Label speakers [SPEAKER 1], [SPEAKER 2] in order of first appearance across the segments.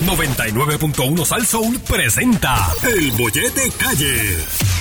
[SPEAKER 1] 99.1 Sal Soul presenta El Bollete Calle.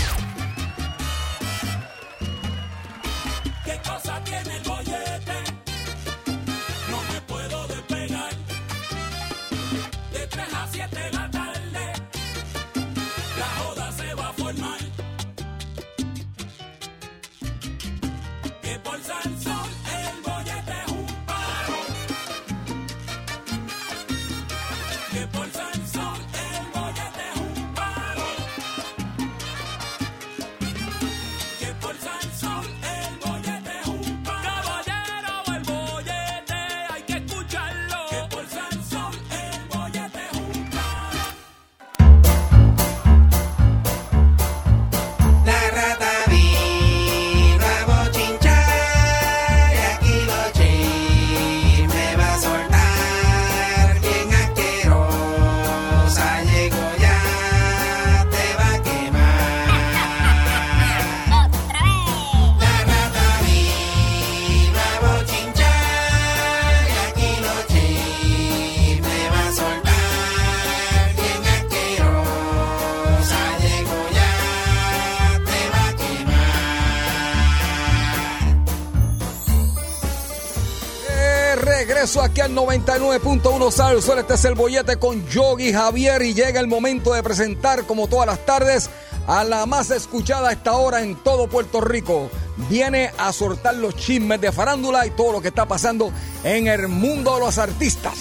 [SPEAKER 2] 99.1 Sal. Este es el bollete con Yogi Javier y llega el momento de presentar, como todas las tardes, a la más escuchada a esta hora en todo Puerto Rico. Viene a soltar los chismes de farándula y todo lo que está pasando en el mundo de los artistas.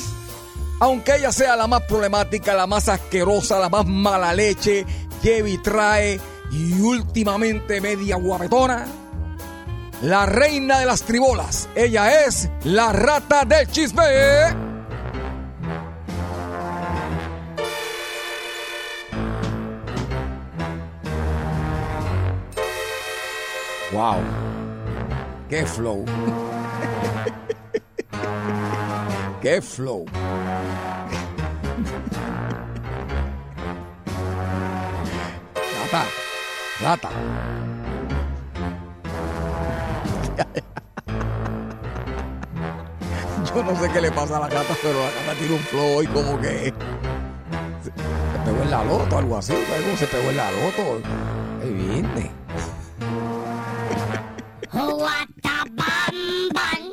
[SPEAKER 2] Aunque ella sea la más problemática, la más asquerosa, la más mala leche, lleva y trae y últimamente media guapetona, la reina de las tribolas. Ella es la rata del chisme. Wow. Qué flow. Qué flow. Rata. Rata. Yo no sé qué le pasa a la gata, pero la gata tiene un flow hoy como que. Se, se pegó en la loto, algo así. Algo se pegó en la loto. Ahí viene.
[SPEAKER 3] Wata bam bam.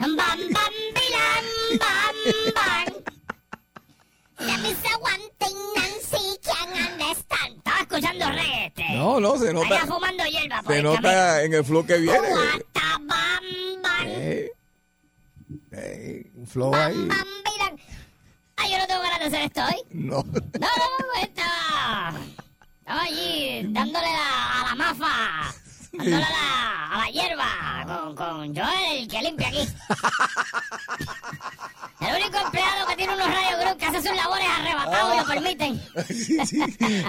[SPEAKER 3] Bam bam bilam bam bam. Let me say one thing, Nancy can understand. Estaba escuchando reggae este.
[SPEAKER 2] No, no, se nota.
[SPEAKER 3] fumando hierba
[SPEAKER 2] Se nota en el flow que viene. Flow ahí.
[SPEAKER 3] Ay, yo no tengo ganas de hacer esto hoy.
[SPEAKER 2] No.
[SPEAKER 3] No, no, no, estaba, estaba allí dándole la- a la mafa, dándole la, a la hierba con, con Joel, el que limpia aquí.
[SPEAKER 2] Sí, sí.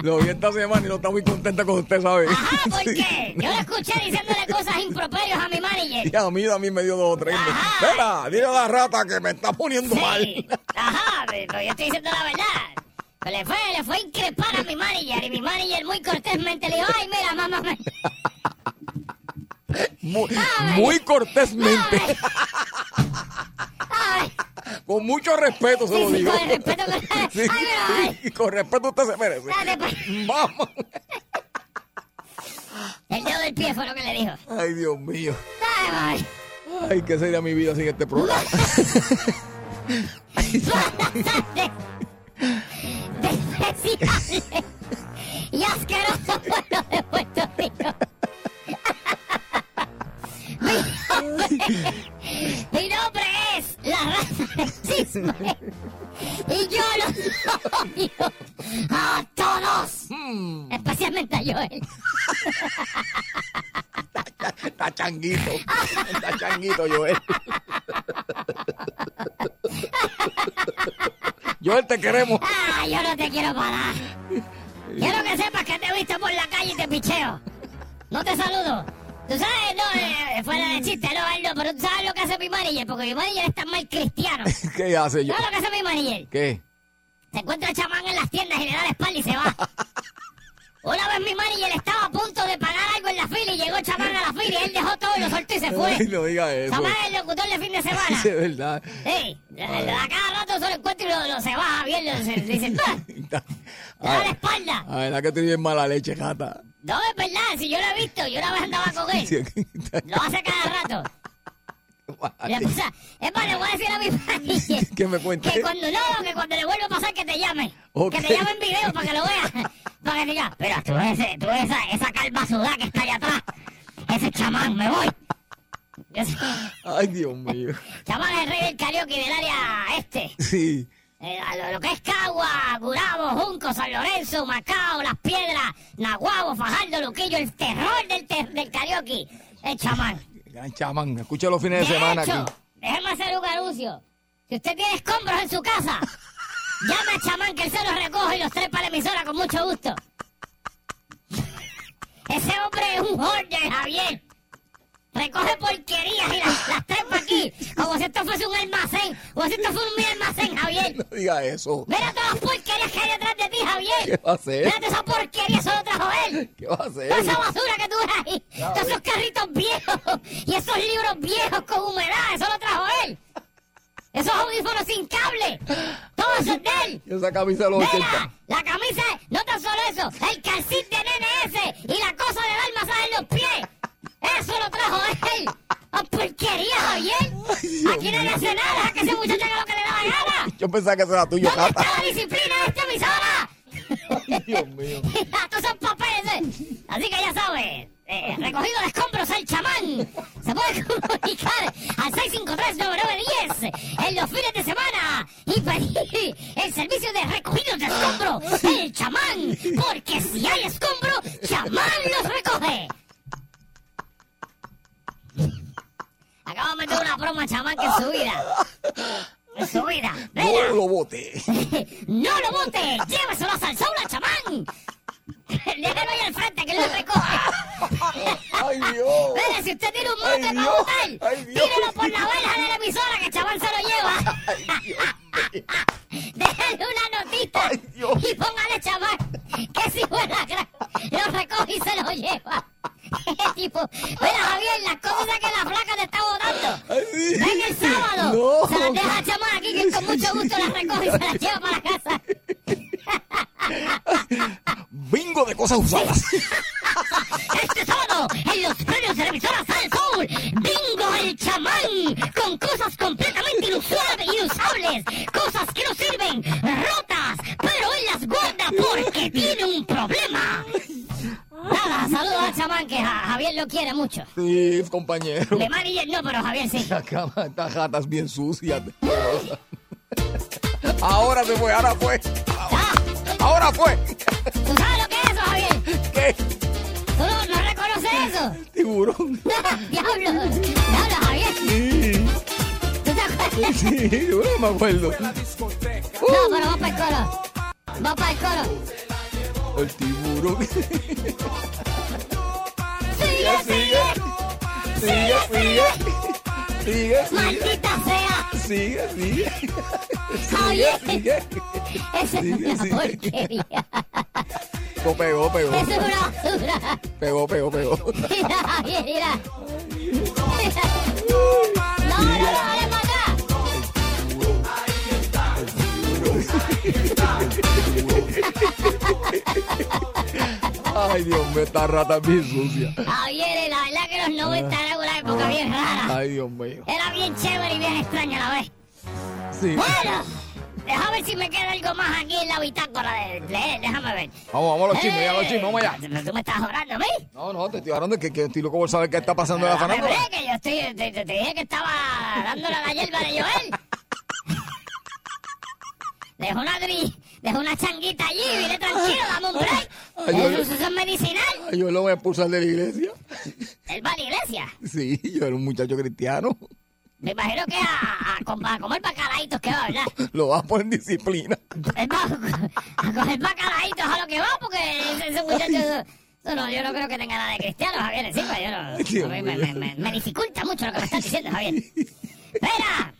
[SPEAKER 2] Lo vi esta semana y no está muy contenta con usted, ¿sabe?
[SPEAKER 3] Ajá, ¿por
[SPEAKER 2] Sí.
[SPEAKER 3] qué? Yo lo escuché diciéndole cosas improperios a mi manager.
[SPEAKER 2] Y a mí también me dio dos o tres. Espera, dile a la rata que me está poniendo mal.
[SPEAKER 3] Sí, ajá, pero yo estoy diciendo la verdad. Le fue, le fue a increpar a mi manager y mi manager muy cortésmente le dijo, ay, mira, mamá, me...
[SPEAKER 2] Muy, muy cortésmente.
[SPEAKER 3] Ay,
[SPEAKER 2] Con mucho respeto se
[SPEAKER 3] sí,
[SPEAKER 2] lo
[SPEAKER 3] sí,
[SPEAKER 2] digo.
[SPEAKER 3] con respeto
[SPEAKER 2] Sí,
[SPEAKER 3] ay.
[SPEAKER 2] con respeto usted se merece.
[SPEAKER 3] Pues.
[SPEAKER 2] Vamos.
[SPEAKER 3] El dedo del pie fue lo que le dijo.
[SPEAKER 2] Ay, Dios mío.
[SPEAKER 3] Ay, ay.
[SPEAKER 2] Ay, ¿qué sería mi vida sin este programa? Está changuito, Joel. Joel, te queremos.
[SPEAKER 3] Ah, yo no te quiero parar. Quiero que sepas que te he visto por la calle y te picheo. No te saludo. Tú sabes, no, eh, fuera de chiste, no, pero tú sabes lo que hace mi manager, porque mi manager es tan mal cristiano.
[SPEAKER 2] ¿Qué hace yo?
[SPEAKER 3] ¿Sabes lo que hace mi manager?
[SPEAKER 2] ¿Qué?
[SPEAKER 3] Se encuentra el chamán en las tiendas y le da la se fue.
[SPEAKER 2] Ay, no diga eso.
[SPEAKER 3] El locutor de fin de semana.
[SPEAKER 2] Sí, es verdad.
[SPEAKER 3] Sí, a cada rato se lo encuentro y lo, lo se baja bien, lo, se, dice, "Ah, le da la espalda.
[SPEAKER 2] La verdad que tú bien mala leche, gata.
[SPEAKER 3] No, es verdad, si yo lo he visto, yo una vez andaba con él. Lo hace cada rato. Es más, le voy a decir a mi manager
[SPEAKER 2] ¿Qué me
[SPEAKER 3] que cuando no, que cuando le vuelva a pasar que te llame. Que te llame en video para que lo veas. Para que diga, pero tú ves, tú ves esa, esa calva sudada que está allá atrás. Ese chamán, me voy.
[SPEAKER 2] Ay, Dios mío.
[SPEAKER 3] chamán es el rey del karaoke del área este.
[SPEAKER 2] Sí.
[SPEAKER 3] Eh, a lo, lo que es Cagua, Gurabo, Junco, San Lorenzo, Macao, Las Piedras, Nahuabo, Fajardo, Luquillo, el terror del, ter- del karaoke. El chamán.
[SPEAKER 2] Gran chamán. Escucha los fines de,
[SPEAKER 3] De
[SPEAKER 2] semana
[SPEAKER 3] hecho,
[SPEAKER 2] aquí.
[SPEAKER 3] déjeme hacer un anuncio. Si usted tiene escombros en su casa, llame al chamán que él se los recoge y los trepa a la emisora con mucho gusto. Ese hombre es un hoarder, Javier. Recoge porquerías y las, las trepa aquí, como si esto fuese un almacén, como si esto fuese un mi almacén, Javier.
[SPEAKER 2] No diga eso.
[SPEAKER 3] Mira todas las porquerías que hay detrás de ti,
[SPEAKER 2] ¿Qué
[SPEAKER 3] Javier.
[SPEAKER 2] va a hacer?
[SPEAKER 3] Mira esa porquería, eso lo trajo él.
[SPEAKER 2] ¿Qué va a hacer?
[SPEAKER 3] Toda esa basura que tú ves ahí, todos esos carritos viejos y esos libros viejos con humedad, eso lo trajo él. Esos audífonos sin cable, todo eso es de él.
[SPEAKER 2] Y esa camisa de los
[SPEAKER 3] Mira,
[SPEAKER 2] 80.
[SPEAKER 3] la camisa, no tan solo eso, el calcit de nene ese y la cosa de dar masaje en los pies. Eso lo trajo él. ¡A porquería, Javier! Aquí no le hace nada, deja que ese muchacho haga lo que le da la gana.
[SPEAKER 2] Yo pensaba que eso era tuyo,
[SPEAKER 3] ¿Dónde está la disciplina de esta emisora?
[SPEAKER 2] Dios mío.
[SPEAKER 3] Estos son papeles. eh. Así que ya sabes. eh, recogido de escombros el chamán. Se puede comunicar al 653-9910 en los fines de semana y pedir el servicio de recogidos de escombros el chamán. Porque si hay escombro, chamán los recoge. Acabo de meter una broma, chamán, que en su vida. En su vida.
[SPEAKER 2] No lo bote.
[SPEAKER 3] ¡No lo bote! ¡Lléveselo a Salsaula, chamán! Déjelo ahí al frente, que él lo recoge.
[SPEAKER 2] Ay, Dios.
[SPEAKER 3] Mire, si usted tiene un
[SPEAKER 2] Ay,
[SPEAKER 3] mote para
[SPEAKER 2] Dios.
[SPEAKER 3] botar,
[SPEAKER 2] Ay, Dios.
[SPEAKER 3] tírelo por la verja de la emisora, que el chamán se lo lleva. Déjale una notita
[SPEAKER 2] Ay, Dios.
[SPEAKER 3] y póngale, chamán, que si buena gran, lo recoge y se lo lleva. tipo, mira, Javier, las cosas que la flaca te está botando.
[SPEAKER 2] Sí.
[SPEAKER 3] Ven el sábado.
[SPEAKER 2] No.
[SPEAKER 3] Se las deja a chamán aquí, que con mucho gusto las recoge y se las lleva para la casa.
[SPEAKER 2] Bingo de cosas usadas.
[SPEAKER 3] Este sábado, en los premios de la emisora Sal Soul, Bingo el chamán, con cosas completamente inusuales, inusables, cosas que no sirven, rotas, pero él las guarda porque tiene un problema. Nada, saludos al chamán que Ja- Javier lo quiere mucho.
[SPEAKER 2] Sí, compañero.
[SPEAKER 3] De manager no, pero Javier sí.
[SPEAKER 2] La cama, estas gatas bien sucias. Ahora se fue, ahora fue.
[SPEAKER 3] Ah,
[SPEAKER 2] Ahora fue.
[SPEAKER 3] ¿Tú sabes lo que es eso, Javier?
[SPEAKER 2] ¿Qué?
[SPEAKER 3] ¿Tú no, no reconoces eso?
[SPEAKER 2] Tiburón.
[SPEAKER 3] Diablo, diablo, Javier.
[SPEAKER 2] Sí,
[SPEAKER 3] ¿Tú te acuerdas?
[SPEAKER 2] sí, yo no me acuerdo.
[SPEAKER 3] No, pero va para el coro. Va para el coro.
[SPEAKER 2] El tiburón.
[SPEAKER 3] Sigue, sigue.
[SPEAKER 2] Sigue, sigue. Sigue, sigue.
[SPEAKER 3] Maldita sea.
[SPEAKER 2] Sigue, sigue.
[SPEAKER 3] Javier.
[SPEAKER 2] Sigue.
[SPEAKER 3] Esa es una porquería.
[SPEAKER 2] Pegó, pegó, pegó.
[SPEAKER 3] Eso es una basura.
[SPEAKER 2] Pegó, pegó, pegó.
[SPEAKER 3] Mira, mira. No, no, no, dale para acá.
[SPEAKER 2] Ay, Dios mío, esta rata es bien sucia.
[SPEAKER 3] Javier, la verdad que los 90 era una época bien rara.
[SPEAKER 2] Ay, Dios mío.
[SPEAKER 3] Era bien chévere y bien extraña a la vez.
[SPEAKER 2] Sí.
[SPEAKER 3] Bueno, déjame ver si me queda algo más aquí en la bitácora de leer. Déjame ver.
[SPEAKER 2] Vamos, vamos a los chismes, ya los chismes, vamos allá.
[SPEAKER 3] Eh, ¿Tú me estás orando a mí?
[SPEAKER 2] No, no, te estoy hablando de que, que estoy loco por saber qué está pasando en la
[SPEAKER 3] Dame
[SPEAKER 2] fanándula.
[SPEAKER 3] break, que yo estoy, te, te- te dije que estaba dándole a la hierba de Joel. Dejó una gris, dejó una changuita allí, vine tranquilo, dame un break.
[SPEAKER 2] Ay, yo-
[SPEAKER 3] Eso es medicinal.
[SPEAKER 2] Ay, Yo lo voy a expulsar de la iglesia.
[SPEAKER 3] Él va a la iglesia.
[SPEAKER 2] Sí, yo era un muchacho cristiano.
[SPEAKER 3] Me imagino que a, a, a comer bacalaitos que va, ¿verdad?
[SPEAKER 2] Lo vas a poner en disciplina.
[SPEAKER 3] Él va a, a coger bacalaitos a lo que va, porque ese, ese muchacho... No, no, yo no creo que tenga nada de cristiano, Javier, encima. Yo no,
[SPEAKER 2] Dios
[SPEAKER 3] a mí me, me, me- me dificulta mucho lo que me estás diciendo, Javier. Espera.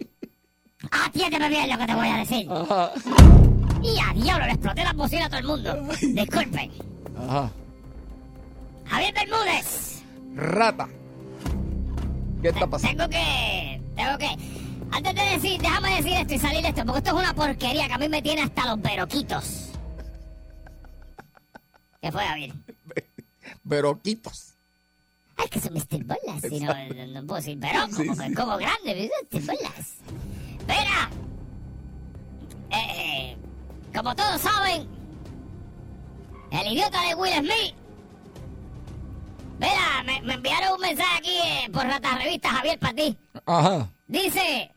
[SPEAKER 3] Atiéndeme bien lo que te voy a decir.
[SPEAKER 2] Ajá.
[SPEAKER 3] Y a diablo, le exploté la bocina a todo el mundo. Disculpen.
[SPEAKER 2] Ajá.
[SPEAKER 3] Javier Bermúdez.
[SPEAKER 2] Rata. ¿Qué está pasando?
[SPEAKER 3] Tengo que. Tengo que. Antes de decir, déjame decir esto y salir esto, porque esto es una porquería que a mí me tiene hasta los veroquitos. ¿Qué fue, Javier?
[SPEAKER 2] Veroquitos.
[SPEAKER 3] Ay, que son Mr. Bolas. Si no, no, puedo decir verón,
[SPEAKER 2] Sí,
[SPEAKER 3] como,
[SPEAKER 2] sí.
[SPEAKER 3] como grande, Mr. Bolas. Mira. Eh, como todos saben, el idiota de Will Smith. Mira, me, me enviaron un mensaje aquí eh, por Rata Revista, Javier, para ti.
[SPEAKER 2] Ajá.
[SPEAKER 3] Dice,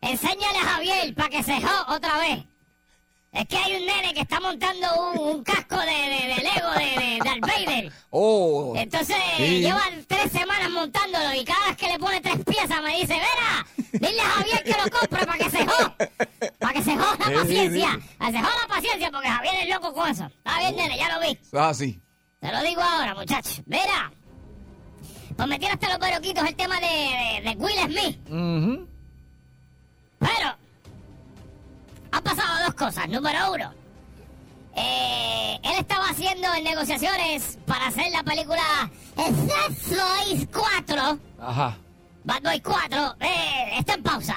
[SPEAKER 3] enséñale a Javier para que se jo otra vez. Es que hay un nene que está montando un, un casco de, de, de Lego de, de, Darth Vader.
[SPEAKER 2] Oh.
[SPEAKER 3] Entonces
[SPEAKER 2] Sí.
[SPEAKER 3] lleva tres semanas montándolo y cada vez que le pone tres piezas me dice, Vera, dile a Javier que lo compre para que se jode. Para que se joda
[SPEAKER 2] Sí,
[SPEAKER 3] la
[SPEAKER 2] sí,
[SPEAKER 3] paciencia.
[SPEAKER 2] sí.
[SPEAKER 3] Que se joda la paciencia porque Javier es loco con eso. Está bien, nene, ya lo vi.
[SPEAKER 2] Ah, sí.
[SPEAKER 3] Te lo digo ahora, muchacho. Mira. Pues me tiene hasta los peroquitos el tema de, de, de Will Smith. Pero han pasado dos cosas. Número uno, eh, él estaba haciendo en negociaciones para hacer la película Boys 4.
[SPEAKER 2] Ajá.
[SPEAKER 3] Bad Boys 4 eh, está en pausa.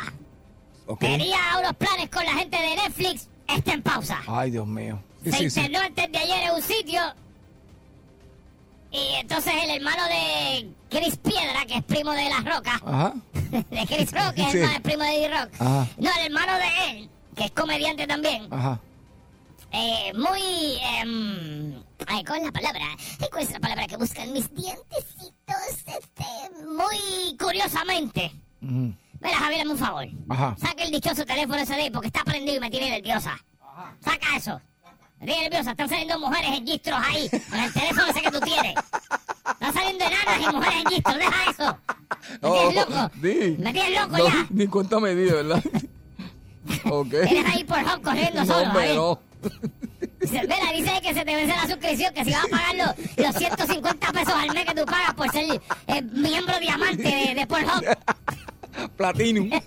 [SPEAKER 2] Ok.
[SPEAKER 3] Tenía unos planes con la gente de Netflix. Está en pausa.
[SPEAKER 2] Ay, Dios mío.
[SPEAKER 3] Se
[SPEAKER 2] sí, sí.
[SPEAKER 3] internó antes de ayer en un sitio. Y entonces el hermano de Chris Piedra, que es primo de La Roca,
[SPEAKER 2] Ajá.
[SPEAKER 3] de Chris Rock, que es
[SPEAKER 2] Sí.
[SPEAKER 3] el más primo de D-Rock.
[SPEAKER 2] Ajá.
[SPEAKER 3] No, el hermano de él, que es comediante también.
[SPEAKER 2] Ajá.
[SPEAKER 3] Eh, muy... em, ay, ¿cuál es la palabra? ¿Cuál es la palabra que buscan mis dientecitos? Este, muy curiosamente.
[SPEAKER 2] Ujú.
[SPEAKER 3] Mira, Javier, hazme un favor.
[SPEAKER 2] Ajá.
[SPEAKER 3] Saca el dichoso teléfono ese de ahí porque está prendido y me tiene nerviosa. Saca eso. Me tiene nerviosa. Están saliendo mujeres en gistros ahí. En el teléfono ese que tú tienes. Están saliendo enanas y mujeres en gistros. Deja eso. ¿Me tienes loco?
[SPEAKER 2] di.
[SPEAKER 3] Me tienes loco
[SPEAKER 2] No,
[SPEAKER 3] ya.
[SPEAKER 2] Ni cuenta me di, ¿verdad? ok.
[SPEAKER 3] Tienes ahí por home corriendo
[SPEAKER 2] No,
[SPEAKER 3] solo.
[SPEAKER 2] hombre,
[SPEAKER 3] Javier.
[SPEAKER 2] no.
[SPEAKER 3] Dice, que se te vence la suscripción, que si vas a pagar los, los 150 pesos al mes que tú pagas por ser eh, miembro diamante de, de Pornhub.
[SPEAKER 2] Platinum.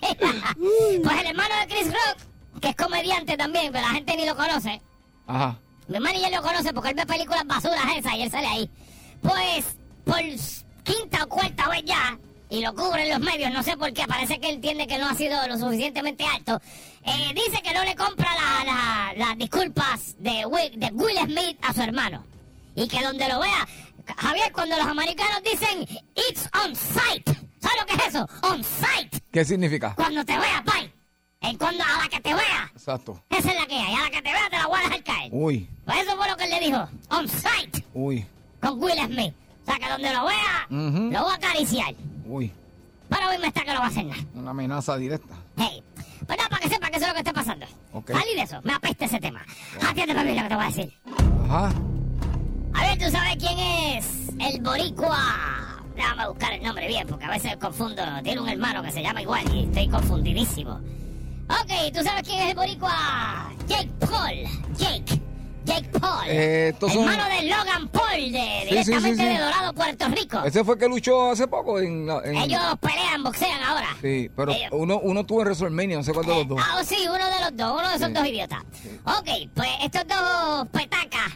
[SPEAKER 3] Pues el hermano de Chris Rock, que es comediante también, pero la gente ni lo conoce.
[SPEAKER 2] Ajá.
[SPEAKER 3] Mi hermano ya lo conoce porque él ve películas basuras esas y él sale ahí. Pues, por quinta o cuarta vez ya, y lo cubren los medios, no sé por qué, parece que él entiende que no ha sido lo suficientemente alto. Eh, dice que no le compra la- la- las disculpas de Will, de Will Smith a su hermano. Y que donde lo vea, Javier, cuando los americanos dicen it's on site, ¿sabes lo que es eso? On site.
[SPEAKER 2] ¿Qué significa?
[SPEAKER 3] Cuando te vea, pai. En cuando a la que te vea.
[SPEAKER 2] Exacto.
[SPEAKER 3] Esa es la que hay. A la que te vea te la voy a dejar caer.
[SPEAKER 2] Uy,
[SPEAKER 3] Pues eso fue lo que él le dijo. On site.
[SPEAKER 2] uy,
[SPEAKER 3] Con Will Smith. O sea que donde lo vea, lo voy a acariciar.
[SPEAKER 2] uy.
[SPEAKER 3] Pero hoy me está que no va a hacer nada.
[SPEAKER 2] Una amenaza directa.
[SPEAKER 3] Hey. Pues nada, para que sepa que eso es lo que está pasando.
[SPEAKER 2] Ok.
[SPEAKER 3] Salí de eso. Me apesta ese tema. Atiéndeme bien lo que te voy a decir.
[SPEAKER 2] Ajá.
[SPEAKER 3] A ver, ¿tú sabes quién es el boricua? Déjame buscar el nombre bien, porque a veces confundo. Tiene un hermano que se llama igual y estoy confundidísimo. Ok, ¿tú sabes quién es el boricua? Jake Paul. Jake. Jake Paul.
[SPEAKER 2] Eh, estos son-
[SPEAKER 3] hermano de Logan Paul, de,
[SPEAKER 2] sí,
[SPEAKER 3] directamente
[SPEAKER 2] sí.
[SPEAKER 3] de Dorado, Puerto Rico.
[SPEAKER 2] Ese fue el que luchó hace poco en...
[SPEAKER 3] Ellos pelean, boxean ahora.
[SPEAKER 2] Sí, pero
[SPEAKER 3] Ellos-
[SPEAKER 2] uno, uno tuvo en WrestleMania, no sé cuál de los dos.
[SPEAKER 3] Ah, oh, sí, uno de los dos, uno de esos dos idiotas. Ok, pues estos dos petacas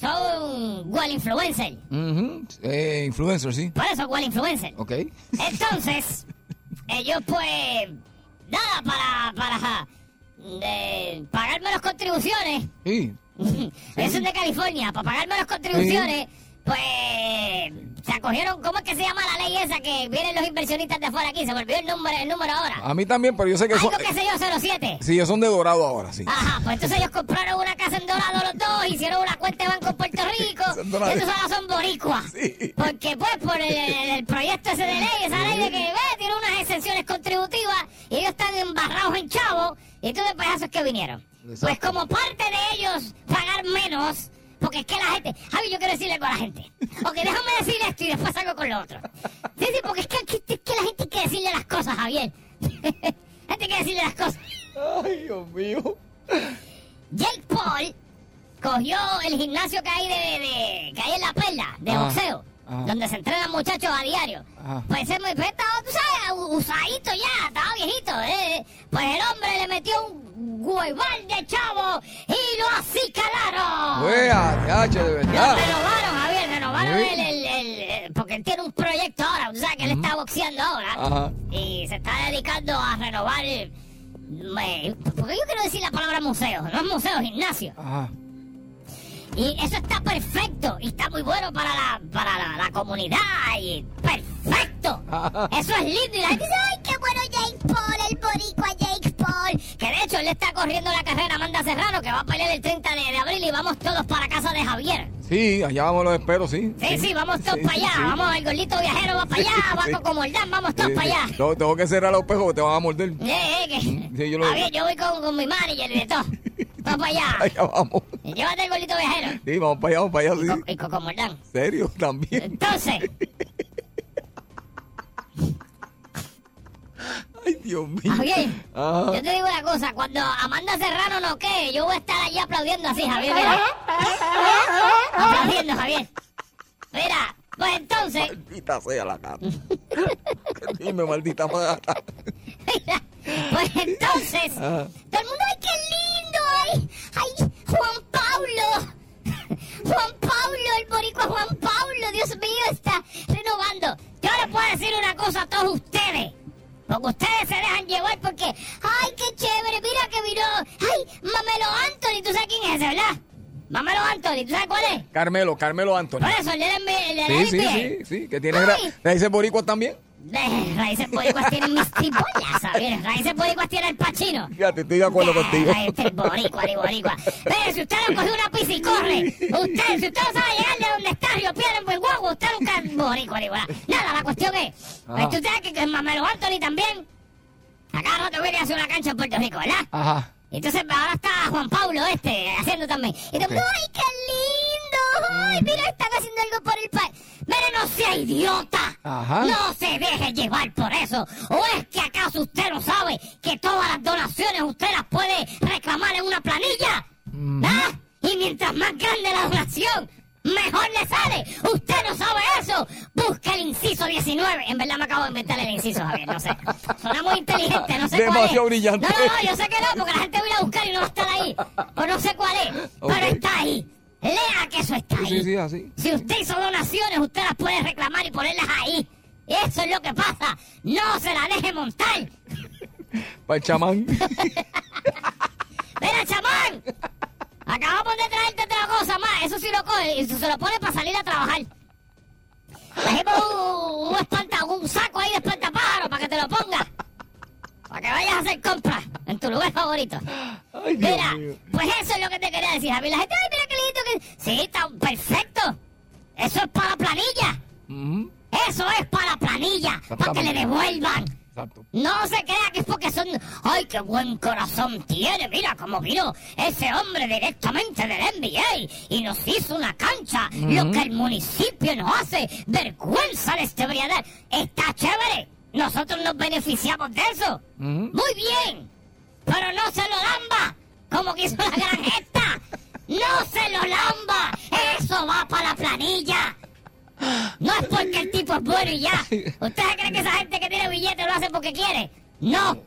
[SPEAKER 3] son well influencer.
[SPEAKER 2] Ujú. eh, influencer, sí.
[SPEAKER 3] Por eso well influencer.
[SPEAKER 2] Ok.
[SPEAKER 3] Entonces, ellos pues, nada, para, para eh, pagar menos contribuciones.
[SPEAKER 2] Sí.
[SPEAKER 3] Ellos son de California, para pagar menos contribuciones, pues se acogieron, ¿cómo es que se llama la ley esa que vienen los inversionistas de afuera aquí? Se me olvidó el número, el número ahora.
[SPEAKER 2] A mí también, pero yo sé que son...
[SPEAKER 3] Algo que sé yo, 07.
[SPEAKER 2] Sí, ellos son de dorado ahora, sí.
[SPEAKER 3] Ajá, pues entonces ellos compraron una casa en Dorado los dos, hicieron una cuenta de banco en Puerto Rico, estos ahora son boricuas.
[SPEAKER 2] Sí.
[SPEAKER 3] Porque pues por el, el proyecto ese de ley, esa ley de que ve, tiene unas exenciones contributivas y ellos están embarrados en chavo y todos de payasos que vinieron. Pues como parte de ellos pagar menos, porque es que la gente, Javi, yo quiero decirle algo a la gente. Ok, déjame decir esto y después salgo con lo otro. Sí, sí, porque es que, que- es que la gente hay que decirle las cosas, Javier. la gente hay que decirle las cosas.
[SPEAKER 2] Ay, Dios mío.
[SPEAKER 3] Jake Paul cogió el gimnasio que hay de, de- que hay en la perla de
[SPEAKER 2] Ah.
[SPEAKER 3] boxeo.
[SPEAKER 2] Ajá.
[SPEAKER 3] donde se entrenan muchachos a diario.
[SPEAKER 2] Ajá.
[SPEAKER 3] Pues ese pues, estaba, tú sabes, usadito ya, estaba viejito. eh. Pues el hombre le metió un hueval de chavo y lo acicalaron.
[SPEAKER 2] Wea, de
[SPEAKER 3] Lo
[SPEAKER 2] verdad.
[SPEAKER 3] renovaron, Javier, renovaron
[SPEAKER 2] Sí.
[SPEAKER 3] el, el- el- eh, Porque él tiene un proyecto ahora, tú sabes que él está boxeando ahora.
[SPEAKER 2] Ajá.
[SPEAKER 3] Y se está dedicando a renovar... eh, porque yo quiero decir la palabra museo, no es museo, gimnasio.
[SPEAKER 2] Ajá.
[SPEAKER 3] Y eso está perfecto y está muy bueno para la, para la, la comunidad y perfecto. Eso es lindo y la gente dice, ay, qué bueno Jake Paul, el boricua Jake Paul. Que de hecho él está corriendo la carrera Amanda Serrano que va a pelear el 30 de, de abril y vamos todos para casa de Javier.
[SPEAKER 2] Sí, allá vamos los espero, sí.
[SPEAKER 3] Sí, sí, vamos todos
[SPEAKER 2] Sí,
[SPEAKER 3] para allá.
[SPEAKER 2] sí.
[SPEAKER 3] Vamos, el gordito viajero va para allá, va
[SPEAKER 2] Sí.
[SPEAKER 3] con Comordán, vamos todos
[SPEAKER 2] Sí,
[SPEAKER 3] para
[SPEAKER 2] sí.
[SPEAKER 3] allá.
[SPEAKER 2] Tengo, tengo que cerrar los porque te van a morder.
[SPEAKER 3] Eh, que...
[SPEAKER 2] Sí, yo lo-
[SPEAKER 3] Javier, yo voy con, con mi manager y de todo. Vamos para allá.
[SPEAKER 2] Allá vamos.
[SPEAKER 3] Llévate el gordito viajero.
[SPEAKER 2] Sí, vamos para allá, vamos para allá,
[SPEAKER 3] Y
[SPEAKER 2] sí.
[SPEAKER 3] y con Comordán.
[SPEAKER 2] ¿Serio? También.
[SPEAKER 3] Entonces,
[SPEAKER 2] Ay, Dios mío.
[SPEAKER 3] Javier,
[SPEAKER 2] Ajá.
[SPEAKER 3] yo te digo una cosa, cuando Amanda Serrano no quede, yo voy a estar allí aplaudiendo así, Javier, mira. Aplaudiendo, Javier. Mira, pues entonces,
[SPEAKER 2] Maldita sea la gata. Dime, maldita gata.
[SPEAKER 3] mira, pues entonces,
[SPEAKER 2] Ajá.
[SPEAKER 3] todo el mundo, ¡ay, qué lindo! ¡Ay, ay, Juan Pablo! Juan Pablo, el boricua Juan Pablo, Dios mío, está renovando. Yo les puedo decir una cosa a todos ustedes. Porque ustedes se dejan llevar porque, ay, qué chévere, mira que vino, ay, Mamelo Anthony, ¿tú sabes quién es ese, verdad? Mamelo Anthony, ¿tú sabes cuál es?
[SPEAKER 2] Carmelo, Carmelo Anthony.
[SPEAKER 3] Por eso, el de la- el de la
[SPEAKER 2] Sí, sí, sí, sí. Que tiene
[SPEAKER 3] Ay.
[SPEAKER 2] raíces boricuas también.
[SPEAKER 3] Eh, Raíces boricuas tienen mis tribollas, ¿sabes? Raíces boricuas tiene el pachino.
[SPEAKER 2] Fíjate, estoy de acuerdo contigo.
[SPEAKER 3] Este boricua, ni boricua. Mire, si usted no coge una pizza y corre, usted, si usted no sabe llegar de donde está Río Piedra en buen guagua, usted nunca es boricua, ni boricua. Nada, la cuestión es,
[SPEAKER 2] Ajá.
[SPEAKER 3] usted sabe que, que Mamelo Anthony también, acá rato viene a hacer una cancha en Puerto Rico, ¿verdad?
[SPEAKER 2] Ajá.
[SPEAKER 3] Entonces ahora está Juan Pablo este haciendo también. Y ¡ay, qué lindo! ¡Ay, mira, están haciendo algo por el país! ¡Mire, no sea idiota!
[SPEAKER 2] Ajá.
[SPEAKER 3] ¡No se deje llevar por eso! ¿O es que acaso usted no sabe que todas las donaciones usted las puede reclamar en una planilla? ¿Ah? Y mientras más grande la donación, mejor le sale. ¿Usted no sabe eso? Busca el inciso 19. En verdad me acabo de inventar el inciso, Javier, no sé. Suena muy inteligente, no sé cuál es.
[SPEAKER 2] Demasiado brillante.
[SPEAKER 3] No, no, no, yo sé que no, porque la gente va a ir a buscar y no va a estar ahí. O no sé cuál es, pero está ahí. Lea que eso está ahí.
[SPEAKER 2] sí, sí, así.
[SPEAKER 3] Si usted hizo donaciones, usted las puede reclamar y ponerlas ahí. Eso es lo que pasa. No se la deje montar.
[SPEAKER 2] Para el chamán.
[SPEAKER 3] Mira, chamán. Acabamos de traerte otra cosa más. Eso sí lo coge y se lo pone para salir a trabajar. Trajimos un, un, espanta- un saco ahí de espantapájaros para que te lo pongas. Que vayas a hacer compras en tu lugar favorito.
[SPEAKER 2] Ay, Dios
[SPEAKER 3] Mira,
[SPEAKER 2] mío.
[SPEAKER 3] pues eso es lo que te quería decir, Javi. La gente, ay, mira qué lindo que... Sí, está perfecto. Eso es para la planilla. Eso es para la planilla. Para que le devuelvan.
[SPEAKER 2] Exacto.
[SPEAKER 3] No se crea que es porque son... ¡Ay, qué buen corazón tiene! Mira cómo vino ese hombre directamente del NBA y nos hizo una cancha. Lo que el municipio nos hace. Vergüenza de este briadar. Está chévere. Nosotros nos beneficiamos de eso. Muy bien. Pero no se lo lamba. Como quiso la gran esta. No se lo lamba. Eso va para la planilla. No es porque el tipo es bueno y ya. ¿Usted cree que esa gente que tiene billetes lo hace porque quiere? No.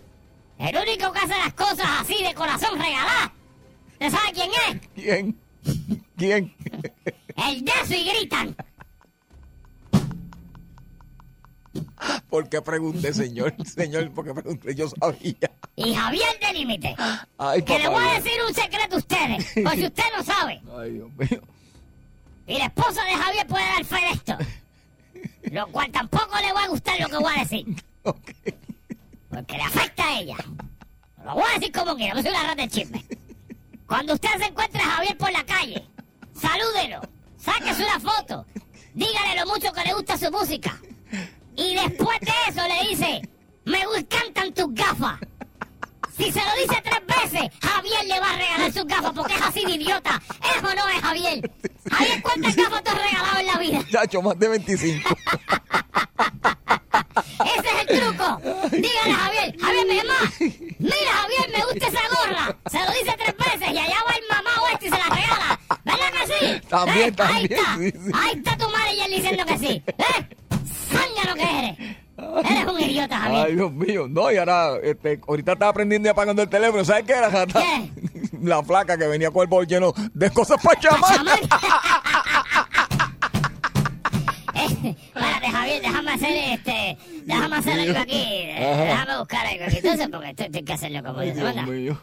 [SPEAKER 3] El único que hace las cosas así de corazón regalada. ¿Usted sabe quién es?
[SPEAKER 2] ¿Quién? ¿Quién?
[SPEAKER 3] El de eso y gritan.
[SPEAKER 2] ¿Por qué pregunté, señor? Señor, ¿por qué pregunté? Yo sabía.
[SPEAKER 3] Y Javier de límite. Que le voy a decir un secreto a ustedes. Por si usted no sabe.
[SPEAKER 2] Ay, Dios mío.
[SPEAKER 3] Y la esposa de Javier puede dar fe de esto. Lo cual tampoco le va a gustar lo que voy a decir.
[SPEAKER 2] Ok.
[SPEAKER 3] Porque le afecta a ella. Lo voy a decir como quiera, no soy una rata de chisme. Cuando usted se encuentre a Javier por la calle, salúdelo, sáquese una foto, dígale lo mucho que le gusta su música. Y después de eso le dice, me encantan tus gafas. Si se lo dice tres veces, Javier le va a regalar sus gafas porque es así de idiota. ¿Eso no es Javier? Javier, ¿cuántas gafas te has regalado en la vida?
[SPEAKER 2] Chacho, más de 25.
[SPEAKER 3] Ese es el truco. Dígale a Javier, Javier, mi mamá. Mira, Javier, me gusta esa gorra. Se lo dice tres veces y allá va el mamá este y se la regala. ¿Verdad que sí?
[SPEAKER 2] También,
[SPEAKER 3] ¿Eh? Ahí está.
[SPEAKER 2] sí, sí.
[SPEAKER 3] Ahí está tu madre y el diciendo que sí. ¿Eh? ¡Sanga lo que eres! Eres un idiota,
[SPEAKER 2] Ay,
[SPEAKER 3] Javier.
[SPEAKER 2] Dios mío. No, y ahora, este, ahorita estaba aprendiendo y apagando el teléfono. ¿Sabes qué era, Jata?
[SPEAKER 3] ¿Qué?
[SPEAKER 2] La flaca que venía con el bol lleno de cosas para chamar.
[SPEAKER 3] Eh, Espérate, Javier, déjame hacer este. Déjame hacer algo aquí. Déjame buscar algo aquí. Entonces, porque esto tengo que hacerlo como dice,
[SPEAKER 2] Dios
[SPEAKER 3] ¿verdad?
[SPEAKER 2] mío.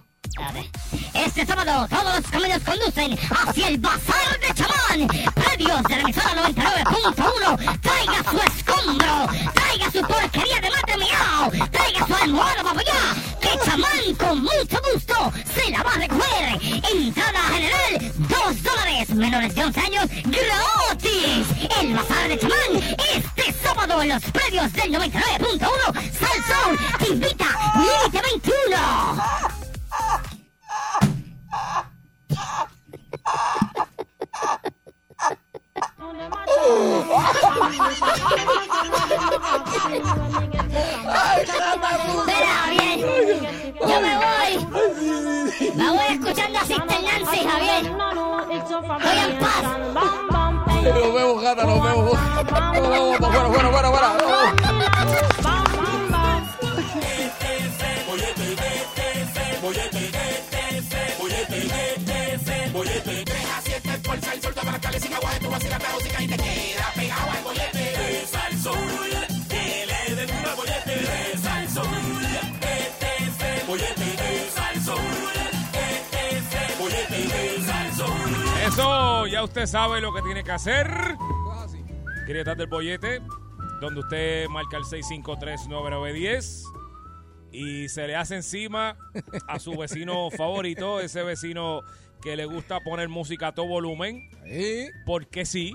[SPEAKER 3] Este sábado todos los caminos conducen hacia el Bazar de Chamán. Predios de la emisora 99.1. Traiga su escombro. Traiga su porquería de mate miau. Traiga su almohada baballá. Que Chamán con mucho gusto se la va a recoger. Entrada general 2 dólares. Menores de 11 años gratis. El Bazar de Chamán este sábado en los predios del 99.1. Salsón te invita Nancy, Javier. Voy en paz.
[SPEAKER 2] Nos vemos, Jata, nos vemos. Nos vemos, pues, fuera, fuera, fuera,
[SPEAKER 4] usted sabe lo que tiene que hacer. Grietas del bollete, donde usted marca el 653-9910 y se le hace encima a su vecino favorito, ese vecino que le gusta poner música a todo volumen,
[SPEAKER 2] Sí,
[SPEAKER 4] porque sí,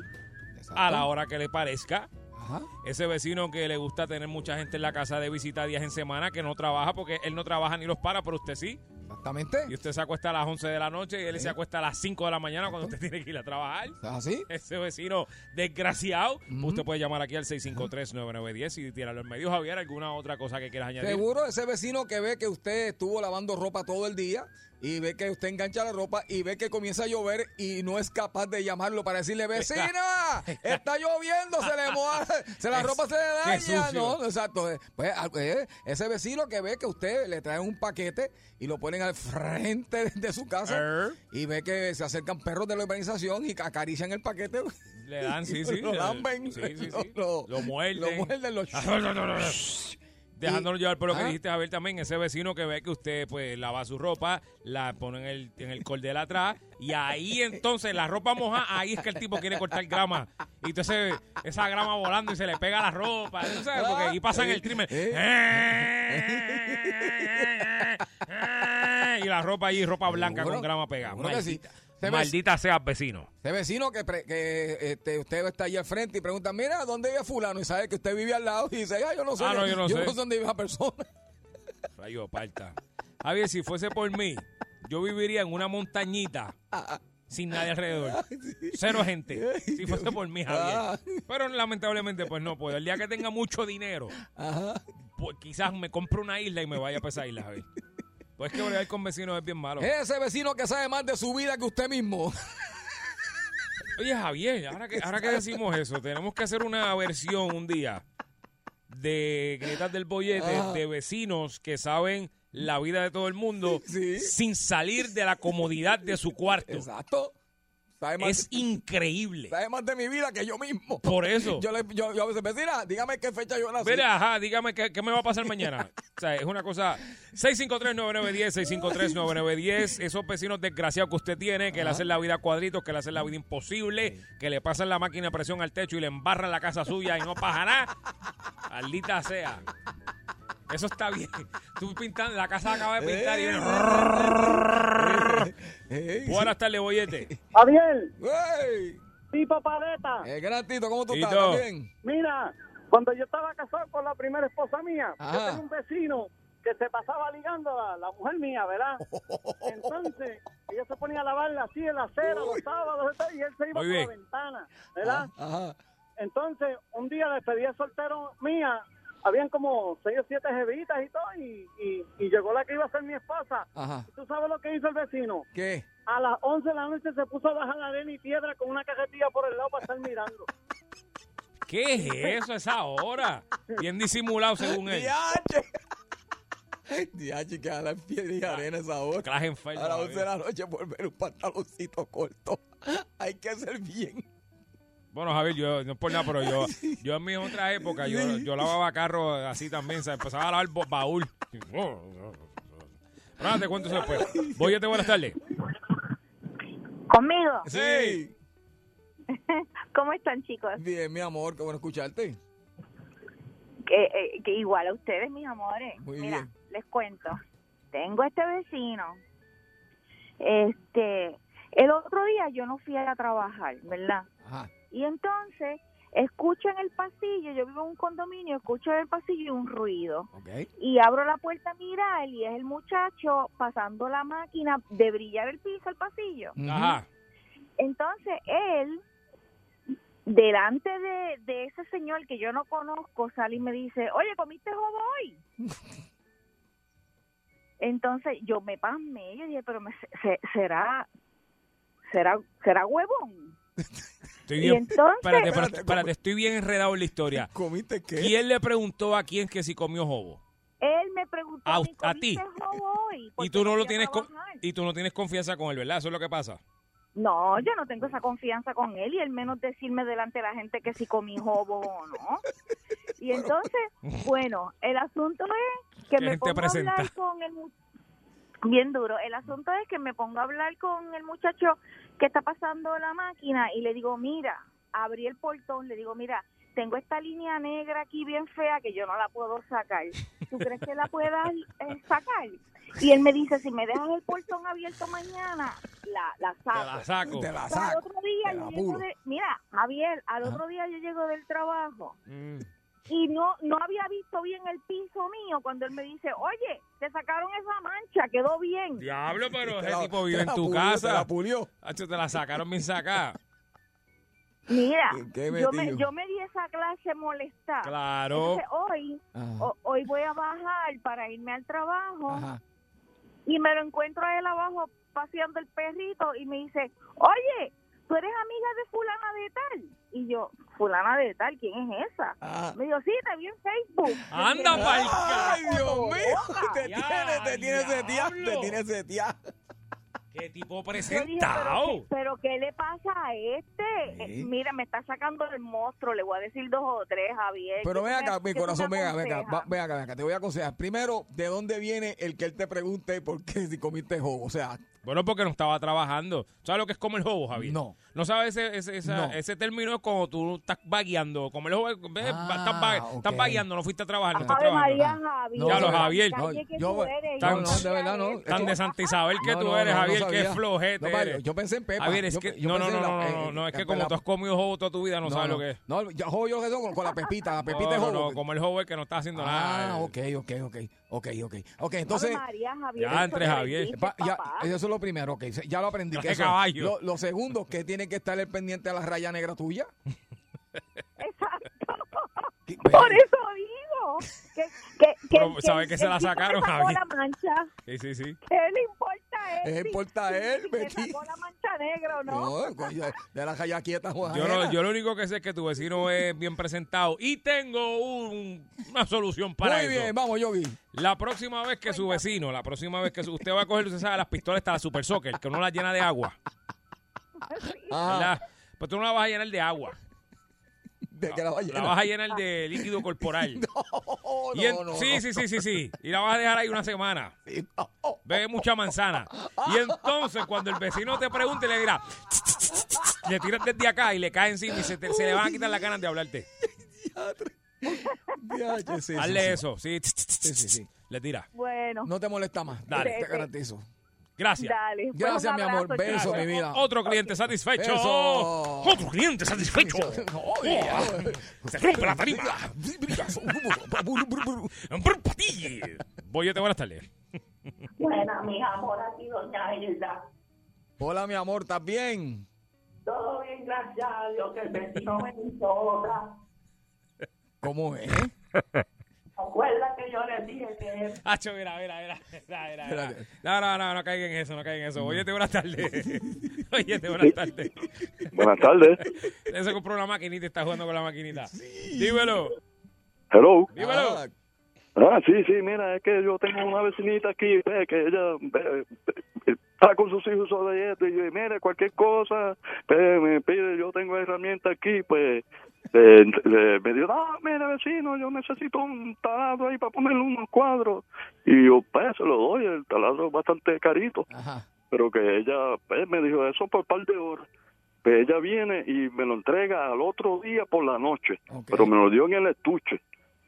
[SPEAKER 2] exacto.
[SPEAKER 4] a la hora que le parezca.
[SPEAKER 2] Ajá.
[SPEAKER 4] Ese vecino que le gusta tener mucha gente en la casa de visita días en semana, que no trabaja porque él no trabaja ni los para, pero usted sí.
[SPEAKER 2] Exactamente.
[SPEAKER 4] Y usted se acuesta a las 11 de la noche y él se acuesta a las 5 de la mañana cuando usted tiene que ir a trabajar.
[SPEAKER 2] ¿Es así?
[SPEAKER 4] Ese vecino desgraciado, usted puede llamar aquí al 653-9910 y tirarlo en medio. Javier, ¿alguna otra cosa que quieras añadir?
[SPEAKER 2] Seguro ese vecino que ve que usted estuvo lavando ropa todo el día y ve que usted engancha la ropa y ve que comienza a llover y no es capaz de llamarlo para decirle, vecina, está lloviendo, se le moja, se la
[SPEAKER 4] Es-
[SPEAKER 2] ropa se le daña. No, exacto. Pues ah, eh, ese vecino que ve que usted le trae un paquete y lo ponen al frente de su casa
[SPEAKER 4] Er.
[SPEAKER 2] y ve que se acercan perros de la urbanización y acarician el paquete.
[SPEAKER 4] Le dan, sí, sí.
[SPEAKER 2] lo lamben.
[SPEAKER 4] Sí, sí, sí.
[SPEAKER 2] Lo,
[SPEAKER 4] Lo muerden.
[SPEAKER 2] Lo muerden, lo
[SPEAKER 4] Dejándonos llevar por lo que dijiste, Javier, también, ese vecino que ve que usted pues lava su ropa, la pone en el, en el cordel atrás, y ahí entonces la ropa moja, ahí es que el tipo quiere cortar grama. Y entonces esa grama volando y se le pega la ropa, ¿tú sabes? Porque ahí pasan el trimmer. y la ropa allí, ropa blanca con grama pegada. Maldita,
[SPEAKER 2] Se ve-
[SPEAKER 4] maldita sea vecino.
[SPEAKER 2] Ese vecino que, pre- que este, usted está ahí al frente y pregunta, mira, ¿dónde vive fulano? Y sabe que usted vive al lado y dice, ah, yo no sé,
[SPEAKER 4] Ah, no, yo no sé.
[SPEAKER 2] sé dónde vive esa persona.
[SPEAKER 4] Rayo parta. Javier, si fuese por mí, yo viviría en una montañita sin nadie alrededor. Cero gente. Si fuese por mí, Javier. Pero lamentablemente, pues no puedo. El día que tenga mucho dinero, pues quizás me compre una isla y me vaya para esa isla, Javier. Pues es que bregar con vecinos es bien malo.
[SPEAKER 2] Ese vecino que sabe más de su vida que usted mismo.
[SPEAKER 4] Oye, Javier, ahora que, ahora que decimos eso, tenemos que hacer una versión un día de Grietas del Bollete
[SPEAKER 2] Ajá.
[SPEAKER 4] de vecinos que saben la vida de todo el mundo
[SPEAKER 2] Sí.
[SPEAKER 4] sin salir de la comodidad de su cuarto.
[SPEAKER 2] Exacto. Sabe más,
[SPEAKER 4] Es increíble.
[SPEAKER 2] sabe más de mi vida que yo mismo.
[SPEAKER 4] Por eso.
[SPEAKER 2] Yo, le, yo, yo a veces, vecina, dígame qué fecha yo nací.
[SPEAKER 4] Mira, ajá, dígame qué, qué me va a pasar mañana. O sea, es una cosa. 653-9910, 653-9910. Esos vecinos desgraciados que usted tiene, que le hacen la vida a cuadritos, que le hacen la vida imposible, que le pasan la máquina de presión al techo y le embarran la casa suya y no pasa nada. Maldita sea. Eso está bien. Tú pintando, la casa acaba de pintar y.
[SPEAKER 2] Ey,
[SPEAKER 4] Buenas tardes, bollete.
[SPEAKER 5] Javier,
[SPEAKER 2] ¡Ey!
[SPEAKER 5] tipo paleta.
[SPEAKER 2] Eh, gran Tito, ¿cómo tú
[SPEAKER 4] Tito.
[SPEAKER 2] estás?
[SPEAKER 5] Mira, cuando yo estaba casado con la primera esposa mía,
[SPEAKER 2] Ajá.
[SPEAKER 5] yo tenía un vecino que se pasaba ligando a la mujer mía, ¿verdad? Entonces, ella se ponía a lavarla así en la acera los sábados y él se iba
[SPEAKER 4] Muy
[SPEAKER 5] por la ventana, ¿verdad?
[SPEAKER 2] Ajá.
[SPEAKER 5] Entonces, un día despedida soltero mía, habían como seis o siete jevitas y todo, y, y, y llegó la que iba a ser mi esposa.
[SPEAKER 2] Ajá.
[SPEAKER 5] ¿Tú sabes lo que hizo el vecino?
[SPEAKER 2] ¿Qué?
[SPEAKER 5] A las 11 de la noche se puso a bajar la arena y piedra con una cajetilla por el lado para estar mirando.
[SPEAKER 4] ¿Qué es eso esa hora? Bien disimulado según él.
[SPEAKER 2] DH que a las piedras y arena esa hora.
[SPEAKER 4] Clase
[SPEAKER 2] A las
[SPEAKER 4] Javier.
[SPEAKER 2] 11 de la noche por ver un pantaloncito corto. Hay que ser bien.
[SPEAKER 4] Bueno, Javier, yo no es por nada, pero yo, yo en mis otras épocas, yo, yo lavaba carro así también, ¿sabes? Empezaba a lavar baúl. Pero nada, te cuento eso después. Voy a te buenas tardes.
[SPEAKER 6] Conmigo.
[SPEAKER 2] Sí.
[SPEAKER 6] ¿Cómo están, chicos?
[SPEAKER 2] Bien, mi amor, qué bueno escucharte.
[SPEAKER 6] Que, eh, que igual a ustedes, mis amores.
[SPEAKER 2] Muy
[SPEAKER 6] Mira,
[SPEAKER 2] bien.
[SPEAKER 6] les cuento. Tengo este vecino. Este, el otro día yo no fui a trabajar, ¿verdad?
[SPEAKER 2] Ajá.
[SPEAKER 6] Y entonces escucho en el pasillo, yo vivo en un condominio, escucho en el pasillo un ruido. Y abro la puerta a mirar y es el muchacho pasando la máquina de brillar el piso al pasillo.
[SPEAKER 4] Ajá.
[SPEAKER 6] Entonces él, delante de, de ese señor que yo no conozco, sale y me dice, oye, ¿comiste jobo hoy? Entonces yo me pasmé, yo dije, pero me, se- será, será, será huevón.
[SPEAKER 4] Estoy bien.
[SPEAKER 6] entonces-
[SPEAKER 4] espérate, espérate,
[SPEAKER 2] Espérate,
[SPEAKER 4] estoy bien enredado en la historia.
[SPEAKER 2] ¿Comiste qué?
[SPEAKER 4] ¿Quién le preguntó a quién que si comió jobo?
[SPEAKER 6] Él me preguntó,
[SPEAKER 4] A- ti.
[SPEAKER 6] ¿comiste jobo hoy?
[SPEAKER 4] Y tú no lo tienes con- y tú no tienes confianza con él, ¿verdad? Eso es lo que pasa.
[SPEAKER 6] No, yo no tengo esa confianza con él y él menos decirme delante de la gente que si comí jobo o no. Y entonces, bueno, el asunto es que me pongo a hablar con el mu- bien duro. El asunto es que me pongo a hablar con el muchacho que está pasando la máquina y le digo, mira, abrí el portón, le digo, mira, tengo esta línea negra aquí bien fea que yo no la puedo sacar. ¿Tú crees que la puedas eh, sacar? Y él me dice, si me dejas el portón abierto mañana, la, la
[SPEAKER 4] Te
[SPEAKER 6] saco.
[SPEAKER 4] la saco.
[SPEAKER 2] Te la
[SPEAKER 6] Pero al
[SPEAKER 2] saco.
[SPEAKER 6] otro día
[SPEAKER 2] te
[SPEAKER 6] yo
[SPEAKER 2] la
[SPEAKER 6] llego
[SPEAKER 2] pulo.
[SPEAKER 6] de, mira, Javier, al otro día yo llego del trabajo
[SPEAKER 4] Mm.
[SPEAKER 6] Y no no había visto bien el piso mío cuando él me dice, oye, te sacaron esa mancha, quedó bien.
[SPEAKER 4] Diablo, pero
[SPEAKER 2] Te
[SPEAKER 4] ese
[SPEAKER 2] la-
[SPEAKER 4] tipo
[SPEAKER 2] te
[SPEAKER 4] vive en tu
[SPEAKER 2] pulió,
[SPEAKER 4] casa.
[SPEAKER 2] Te la pulió.
[SPEAKER 4] Hacho, te la sacaron bien sacada.
[SPEAKER 6] Mira,
[SPEAKER 2] ¿Qué
[SPEAKER 6] yo me, yo me di esa clase molestar.
[SPEAKER 4] Claro.
[SPEAKER 6] Entonces hoy, hoy voy a bajar para irme al trabajo
[SPEAKER 2] Ajá.
[SPEAKER 6] y me lo encuentro a él abajo paseando el perrito y me dice, oye, tú eres amiga de fulana de tal. Y yo, fulana de tal, ¿quién es esa?
[SPEAKER 2] Ajá.
[SPEAKER 6] Me dijo, sí, te vi en Facebook.
[SPEAKER 4] Anda pa'l
[SPEAKER 2] Ay, Dios mío. Te tiene, te tiene seteado. Te tiene seteado.
[SPEAKER 4] Qué tipo
[SPEAKER 6] Yo dije, pero,
[SPEAKER 4] presentado.
[SPEAKER 6] ¿qué, pero ¿qué le pasa a este?
[SPEAKER 2] Sí.
[SPEAKER 6] Eh, mira, me está sacando el monstruo. Le voy a decir dos o tres, Javier.
[SPEAKER 2] Pero
[SPEAKER 6] ¿Qué
[SPEAKER 2] ven
[SPEAKER 6] me-
[SPEAKER 2] acá, mi corazón, ven acá, ven acá, ven acá, te voy a aconsejar. Primero, ¿de dónde viene el que él te pregunte por qué si comiste jobo? O sea,
[SPEAKER 4] Bueno, porque no estaba trabajando. ¿Sabes lo que es comer jobo, Javier?
[SPEAKER 2] No.
[SPEAKER 4] ¿No sabes ese, ese, esa-
[SPEAKER 2] No.
[SPEAKER 4] ese término? Es como tú estás vagueando. Comer jobo, ves,
[SPEAKER 2] Ah,
[SPEAKER 4] estás, va- estás
[SPEAKER 2] ok.
[SPEAKER 4] vagueando, no fuiste a trabajar, no estás
[SPEAKER 6] Ave
[SPEAKER 4] trabajando.
[SPEAKER 6] María, Javier.
[SPEAKER 2] No, Ya lo,
[SPEAKER 4] Javier.
[SPEAKER 2] No,
[SPEAKER 6] que
[SPEAKER 2] yo-
[SPEAKER 6] eres,
[SPEAKER 4] tan-
[SPEAKER 2] no, de verdad, no.
[SPEAKER 4] Tan de Santa Isabel que
[SPEAKER 2] No,
[SPEAKER 4] tú
[SPEAKER 2] no,
[SPEAKER 4] eres, Javier, que
[SPEAKER 2] sabía.
[SPEAKER 4] flojete
[SPEAKER 2] No, vale,
[SPEAKER 4] eres.
[SPEAKER 2] yo pensé en Pepa.
[SPEAKER 4] Javier, es que,
[SPEAKER 2] yo
[SPEAKER 4] no, no, no, no,
[SPEAKER 2] la-
[SPEAKER 4] no,
[SPEAKER 2] eh,
[SPEAKER 4] no, es que como
[SPEAKER 2] la-
[SPEAKER 4] tú has comido jobo toda tu vida, no, sabes
[SPEAKER 2] no,
[SPEAKER 4] lo que es.
[SPEAKER 2] No, yo jobo yo que son con, con la pepita, la pepita
[SPEAKER 4] no,
[SPEAKER 2] es
[SPEAKER 4] no,
[SPEAKER 2] jobo.
[SPEAKER 4] no, como el jobo es que no está haciendo nada.
[SPEAKER 2] Ah, ok, ok, ok, ok, ok. Ok, entonces,
[SPEAKER 6] María, Javier.
[SPEAKER 4] Ya,
[SPEAKER 6] eso
[SPEAKER 4] entre Javier.
[SPEAKER 2] eso es lo primero, ok, ya lo aprendí. Que. Lo, lo segundo, que tiene que estar el pendiente a la raya negra tuya.
[SPEAKER 6] Exacto.
[SPEAKER 2] ¿Qué-
[SPEAKER 6] Por eso digo. Que, que, que,
[SPEAKER 4] Pero, ¿sabe que se la sacaron,
[SPEAKER 6] le sacó
[SPEAKER 4] Javier?
[SPEAKER 6] la mancha.
[SPEAKER 4] Sí, sí, sí.
[SPEAKER 6] ¿Qué le importa a él?
[SPEAKER 2] ¿Qué
[SPEAKER 6] si-
[SPEAKER 2] importa a él,
[SPEAKER 6] si le
[SPEAKER 2] Betty?
[SPEAKER 6] sacó la mancha negra o no?
[SPEAKER 2] No, de la raya quieta, Juan.
[SPEAKER 4] Yo, no, yo lo único que sé es que tu vecino es bien presentado y tengo un- una solución para
[SPEAKER 2] Muy
[SPEAKER 4] eso.
[SPEAKER 2] bien, vamos, Yogi.
[SPEAKER 4] La próxima vez que su vecino, la próxima vez que su- usted va a coger, usted sabe, las pistolas hasta la Super Soccer, que uno las llena de agua,
[SPEAKER 2] Ah.
[SPEAKER 4] Pues tú no la vas a llenar de agua,
[SPEAKER 2] de que la va a
[SPEAKER 4] la
[SPEAKER 2] llenar.
[SPEAKER 4] vas a llenar de líquido corporal.
[SPEAKER 2] Oh,
[SPEAKER 4] Y en-
[SPEAKER 2] no, no,
[SPEAKER 4] sí,
[SPEAKER 2] no.
[SPEAKER 4] sí, sí, sí, sí. Y la vas a dejar ahí una semana.
[SPEAKER 2] Sí, no.
[SPEAKER 4] Bebe mucha manzana. Y entonces, cuando el vecino te pregunte, le dirá, le tiras desde acá y le cae encima y se, te- se le van a quitar las ganas de hablarte. Hazle eso, sí.
[SPEAKER 2] Sí, sí, sí.
[SPEAKER 4] Le tira.
[SPEAKER 6] Bueno,
[SPEAKER 2] No te molesta más.
[SPEAKER 4] Dale.
[SPEAKER 2] Te garantizo.
[SPEAKER 4] Gracias.
[SPEAKER 6] dale.
[SPEAKER 2] Gracias, mi amor.
[SPEAKER 6] abrazo,
[SPEAKER 2] Beso, mi vida.
[SPEAKER 4] Otro cliente satisfecho.
[SPEAKER 2] Eso.
[SPEAKER 4] Otro cliente satisfecho. Se rompe la tarima. Patille. Boyete, buenas tardes.
[SPEAKER 7] Buena, mi amor, aquí doña Hilda.
[SPEAKER 2] Hola, mi amor, ¿estás bien?
[SPEAKER 7] Todo bien, gracias a Dios, que el vecino me hizo otra.
[SPEAKER 2] ¿Cómo es?
[SPEAKER 7] Acuerda que yo le dije que
[SPEAKER 4] Hacho, mira, mira, mira, mira, mira, mira.
[SPEAKER 2] Espérate.
[SPEAKER 4] No, no, no, no caigan en eso, no caigan en eso. Boyete, buenas tardes. Oye, buenas tardes.
[SPEAKER 8] Buenas tardes.
[SPEAKER 4] Él se compró una maquinita y está jugando con la maquinita. Dímelo,
[SPEAKER 8] Hello.
[SPEAKER 4] dímelo.
[SPEAKER 2] Ah,
[SPEAKER 8] Ah, sí, sí, mira, es que yo tengo una vecinita aquí, ve, que ella está con sus hijos sobre esto y yo, mire, cualquier cosa, ve, me pide, yo tengo herramienta aquí, pues, eh, eh, me dijo, ah, mire, vecino, yo necesito un taladro ahí para ponerle unos cuadros. Y yo, pues, se lo doy, el taladro es bastante carito.
[SPEAKER 2] Ajá.
[SPEAKER 8] pero que ella pues, me dijo eso por par de horas. Pues ella viene y me lo entrega al otro día por la noche, pero me lo dio en el estuche.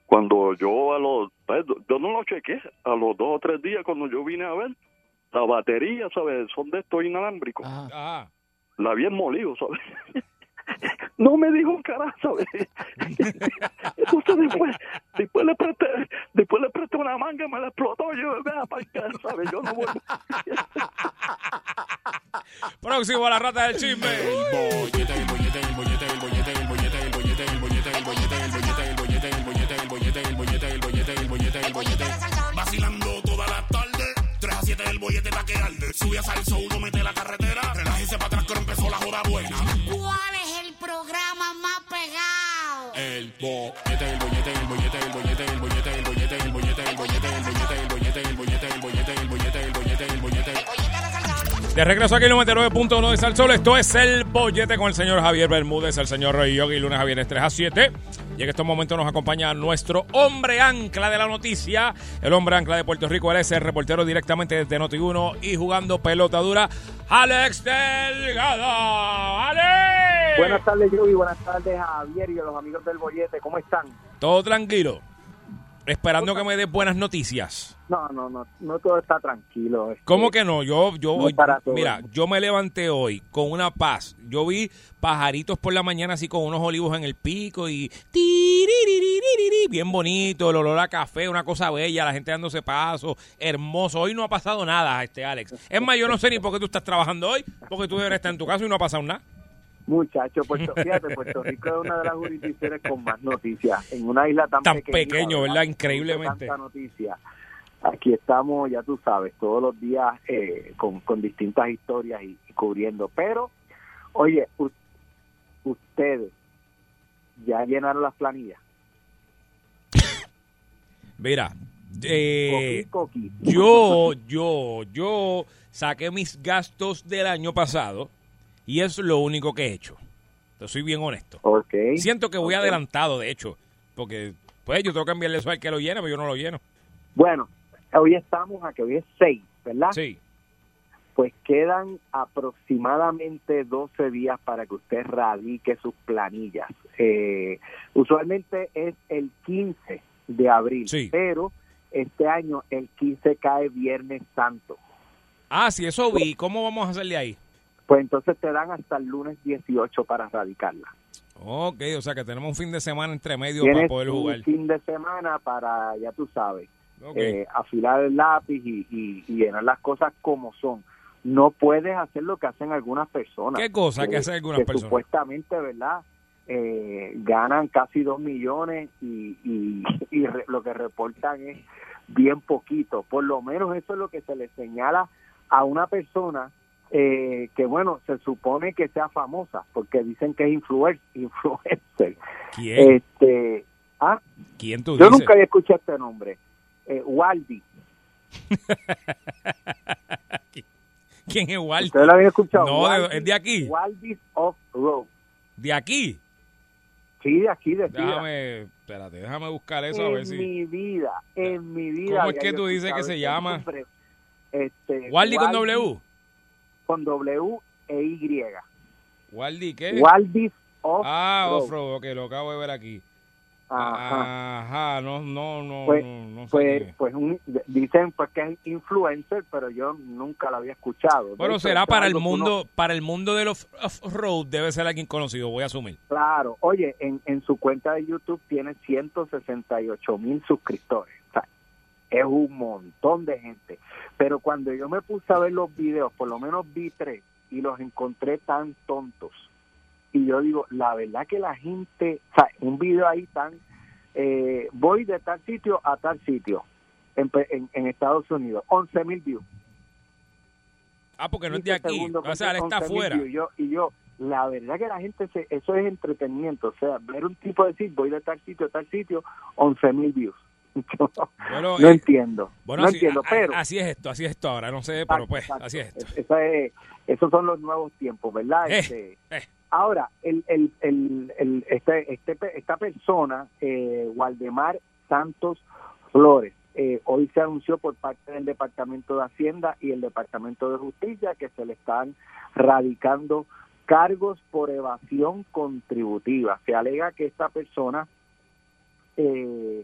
[SPEAKER 8] Cuando yo a los, pues, yo no lo chequé, a los dos o tres días cuando yo vine a ver, la batería, ¿sabes? Son de estos inalámbricos.
[SPEAKER 2] Ajá.
[SPEAKER 4] Ajá.
[SPEAKER 8] La habían molido, ¿sabes? No me dijo un carajo, ¿sabes? Entonces después, después le presté, después le presté una manga, me la explotó, yo vea para acá, ¿sabes? Yo no vuelvo.
[SPEAKER 4] Próximo a la rata del chisme.
[SPEAKER 9] bollete, el bollete, el bollete, el bollete, el bollete, el bollete, el bollete, el bollete, el bollete, el bollete, el bollete, el bollete, el bollete, el bollete, el bollete, el bollete. Vacilando toda la tarde, 3 a 7 el bollete pa' que arde. Sube a salso, uno mete la carretera,
[SPEAKER 4] De regreso aquí en el 99.1 de Salsol, esto es El Bollete con el señor Javier Bermúdez, el señor Rey Yogi, lunes a viernes 3 a 7. Y en estos momentos nos acompaña nuestro hombre ancla de la noticia, el hombre ancla de Puerto Rico, él es el reportero directamente desde Noti1 y jugando pelota dura, Alex Delgado. ¡Ale!
[SPEAKER 10] Buenas tardes, Yogi. Buenas tardes, Javier y a los amigos del bollete. ¿Cómo están?
[SPEAKER 4] Todo tranquilo, esperando que me des buenas noticias.
[SPEAKER 10] No, no, no, no todo está tranquilo. Este,
[SPEAKER 4] ¿Cómo que no? Yo, yo,
[SPEAKER 10] No para todo
[SPEAKER 4] mira, yo me levanté hoy con una paz. Yo vi pajaritos por la mañana así con unos olivos en el pico y bien bonito, el olor a café, una cosa bella, la gente dándose paso, hermoso. Hoy no ha pasado nada, este Alex. Es más, yo no sé ni por qué tú estás trabajando hoy, porque tú deberías estar en tu casa y no ha pasado nada.
[SPEAKER 10] Muchachos, Puerto, fíjate, Puerto Rico es una de las jurisdicciones con más noticias. En una isla tan,
[SPEAKER 4] Tan
[SPEAKER 10] pequeña,
[SPEAKER 4] pequeño, ¿verdad? Increíblemente.
[SPEAKER 10] Tanta noticia. Aquí estamos, ya tú sabes, todos los días eh, con, con distintas historias y, y cubriendo. Pero, oye, ustedes ya llenaron las planillas.
[SPEAKER 4] Mira, eh,
[SPEAKER 10] Coqui, coqui.
[SPEAKER 4] yo, yo, yo saqué mis gastos del año pasado y es lo único que he hecho. Te soy bien honesto.
[SPEAKER 10] Ok.
[SPEAKER 4] Siento que voy adelantado, de hecho, porque pues yo tengo que enviarle eso al que lo llena, pero yo no lo lleno.
[SPEAKER 10] Bueno, hoy estamos a que hoy es 6, ¿verdad?
[SPEAKER 4] Sí.
[SPEAKER 10] Pues quedan aproximadamente 12 días para que usted radique sus planillas. Eh, usualmente es el 15 de abril,
[SPEAKER 4] Sí.
[SPEAKER 10] pero este año el 15 cae Viernes Santo.
[SPEAKER 4] Ah, sí, eso vi. ¿Cómo vamos a hacerle ahí?
[SPEAKER 10] Pues entonces te dan hasta el lunes 18 para radicarla.
[SPEAKER 4] Ok, o sea que tenemos un fin de semana entre medio para poder
[SPEAKER 10] un
[SPEAKER 4] jugar.
[SPEAKER 10] fin de semana para, ya tú sabes, eh, afilar el lápiz y, y- y llenar las cosas como son. No puedes hacer lo que hacen algunas personas.
[SPEAKER 4] ¿Qué cosa que hacen algunas
[SPEAKER 10] que
[SPEAKER 4] personas?
[SPEAKER 10] Supuestamente, ¿verdad? Eh, ganan casi dos millones y, y, y re- lo que reportan es bien poquito. Por lo menos eso es lo que se le señala a una persona eh, que, bueno, se supone que sea famosa, porque dicen que es influer- influencer.
[SPEAKER 4] ¿Quién?
[SPEAKER 10] Este, ah,
[SPEAKER 4] ¿Quién tú
[SPEAKER 10] yo
[SPEAKER 4] dices?
[SPEAKER 10] nunca había escuchado este nombre. Eh, Waldi.
[SPEAKER 4] ¿Quién es Walter?
[SPEAKER 10] ¿Ustedes lo habían escuchado?
[SPEAKER 4] No,
[SPEAKER 10] Waldi-
[SPEAKER 4] es de aquí.
[SPEAKER 10] Waldi's Off-Road.
[SPEAKER 4] ¿De aquí?
[SPEAKER 10] Sí, de aquí, de Sidra.
[SPEAKER 4] Déjame, espérate, déjame buscar eso a
[SPEAKER 10] en
[SPEAKER 4] ver si...
[SPEAKER 10] mi vida, en mi vida.
[SPEAKER 4] ¿Cómo es
[SPEAKER 10] había
[SPEAKER 4] que tú dices que se llama?
[SPEAKER 10] Este,
[SPEAKER 4] ¿Waldi con
[SPEAKER 10] Waldi
[SPEAKER 4] W?
[SPEAKER 10] Con W e Y.
[SPEAKER 4] ¿Waldi qué?
[SPEAKER 10] Waldi's Off
[SPEAKER 4] Ah,
[SPEAKER 10] Road.
[SPEAKER 4] Offroad, ok, lo acabo de ver aquí.
[SPEAKER 10] Ajá.
[SPEAKER 4] Ajá, no, no, no,
[SPEAKER 10] Pues,
[SPEAKER 4] no, no sé
[SPEAKER 10] pues,
[SPEAKER 4] qué.
[SPEAKER 10] pues un- dicen pues que es influencer, pero yo nunca lo había escuchado.
[SPEAKER 4] Bueno,
[SPEAKER 10] hecho,
[SPEAKER 4] será para el
[SPEAKER 10] que uno-
[SPEAKER 4] mundo, para el mundo del off- off-road debe ser alguien conocido, voy a asumir.
[SPEAKER 10] Claro, oye, en, en su cuenta de YouTube tiene 168 mil suscriptores. Es un montón de gente. Pero cuando yo me puse a ver los videos, por lo menos vi tres, y los encontré tan tontos. Y yo digo, la verdad que la gente, o sea, un video ahí tan, eh, voy de tal sitio a tal sitio en, en, en Estados Unidos, 11 mil views.
[SPEAKER 4] Ah, porque no es de
[SPEAKER 10] 15
[SPEAKER 4] aquí. O sea, él está
[SPEAKER 10] 11.000
[SPEAKER 4] afuera.
[SPEAKER 10] views. Y yo, y yo, la verdad que la gente, se, eso es entretenimiento. O sea, ver un tipo decir, voy de tal sitio a tal sitio, 11 mil views. Yo
[SPEAKER 4] Bueno,
[SPEAKER 10] no
[SPEAKER 4] eh,
[SPEAKER 10] entiendo.
[SPEAKER 4] Bueno,
[SPEAKER 10] no
[SPEAKER 4] así,
[SPEAKER 10] entiendo,
[SPEAKER 4] a-
[SPEAKER 10] pero...
[SPEAKER 4] así es esto, así es esto ahora. No sé, pero
[SPEAKER 10] Exacto,
[SPEAKER 4] pues,
[SPEAKER 10] exacto.
[SPEAKER 4] así es esto.
[SPEAKER 10] Es- esa es- esos son los nuevos tiempos, ¿verdad?
[SPEAKER 4] Eh,
[SPEAKER 10] Este,
[SPEAKER 4] eh.
[SPEAKER 10] Ahora, el, el, el, el- este, este, esta persona, eh, Waldemar Santos Flores, eh, hoy se anunció por parte del Departamento de Hacienda y el Departamento de Justicia que se le están radicando cargos por evasión contributiva. Se alega que esta persona eh,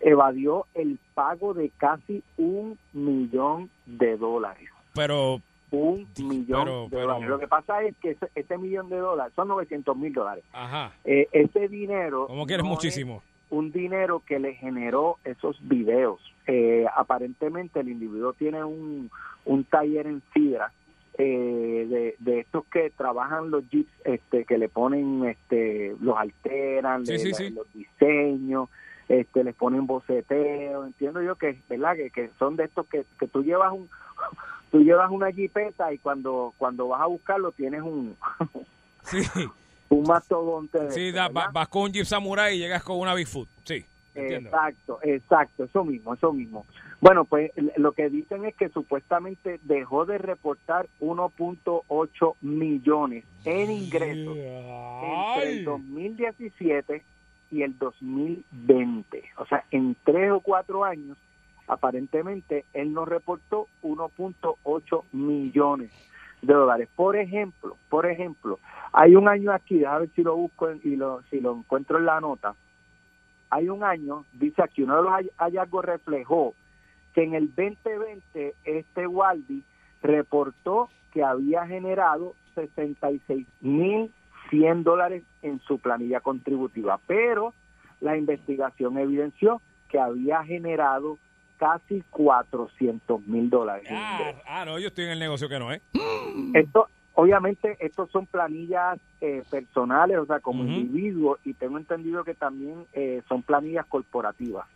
[SPEAKER 10] evadió el pago de casi un millón de dólares
[SPEAKER 4] Pero,
[SPEAKER 10] un millón
[SPEAKER 4] pero-
[SPEAKER 10] de
[SPEAKER 4] pero-
[SPEAKER 10] dólares. Lo que pasa es que ese, ese millón de dólares son 900 mil dólares.
[SPEAKER 4] ajá.
[SPEAKER 10] Eh, ese dinero
[SPEAKER 4] Como quieres
[SPEAKER 10] no
[SPEAKER 4] muchísimo.
[SPEAKER 10] es un dinero que le generó esos videos. Eh, aparentemente el individuo tiene un, un taller en Sidra eh, de, de estos que trabajan los jeeps, este, que le ponen, este, los alteran,
[SPEAKER 4] Sí,
[SPEAKER 10] le-
[SPEAKER 4] sí,
[SPEAKER 10] le-
[SPEAKER 4] sí.
[SPEAKER 10] los diseños, este, les ponen boceteo, entiendo yo que, verdad, que, que son de estos que, que tú llevas un, tú llevas una jipeta y cuando, cuando vas a buscarlo tienes un,
[SPEAKER 4] Sí,
[SPEAKER 10] un mastodonte.
[SPEAKER 4] sí, vas con un Jeep Samurai y llegas con una Bigfoot. Sí, entiendo.
[SPEAKER 10] Exacto, exacto, eso mismo, eso mismo. Bueno, pues lo que dicen es que supuestamente dejó de reportar 1.8 millones en ingresos entre el 2017 y el 2020. O sea, en tres o cuatro años, aparentemente, él nos reportó 1.8 millones de dólares. Por ejemplo, por ejemplo, hay un año aquí, a ver si lo busco y lo, si lo encuentro en la nota. Hay un año, dice aquí, uno de los hall- hallazgos reflejó que en el 2020 este Waldi reportó que había generado 66.100 dólares en su planilla contributiva, pero la investigación evidenció que había generado casi 400 mil dólares.
[SPEAKER 4] Ah, ah, no, yo estoy en el negocio que no, ¿eh?
[SPEAKER 10] Esto, obviamente, estos son planillas eh, personales, o sea, como
[SPEAKER 4] Ujú.
[SPEAKER 10] individuos, y tengo entendido que también eh, son planillas corporativas.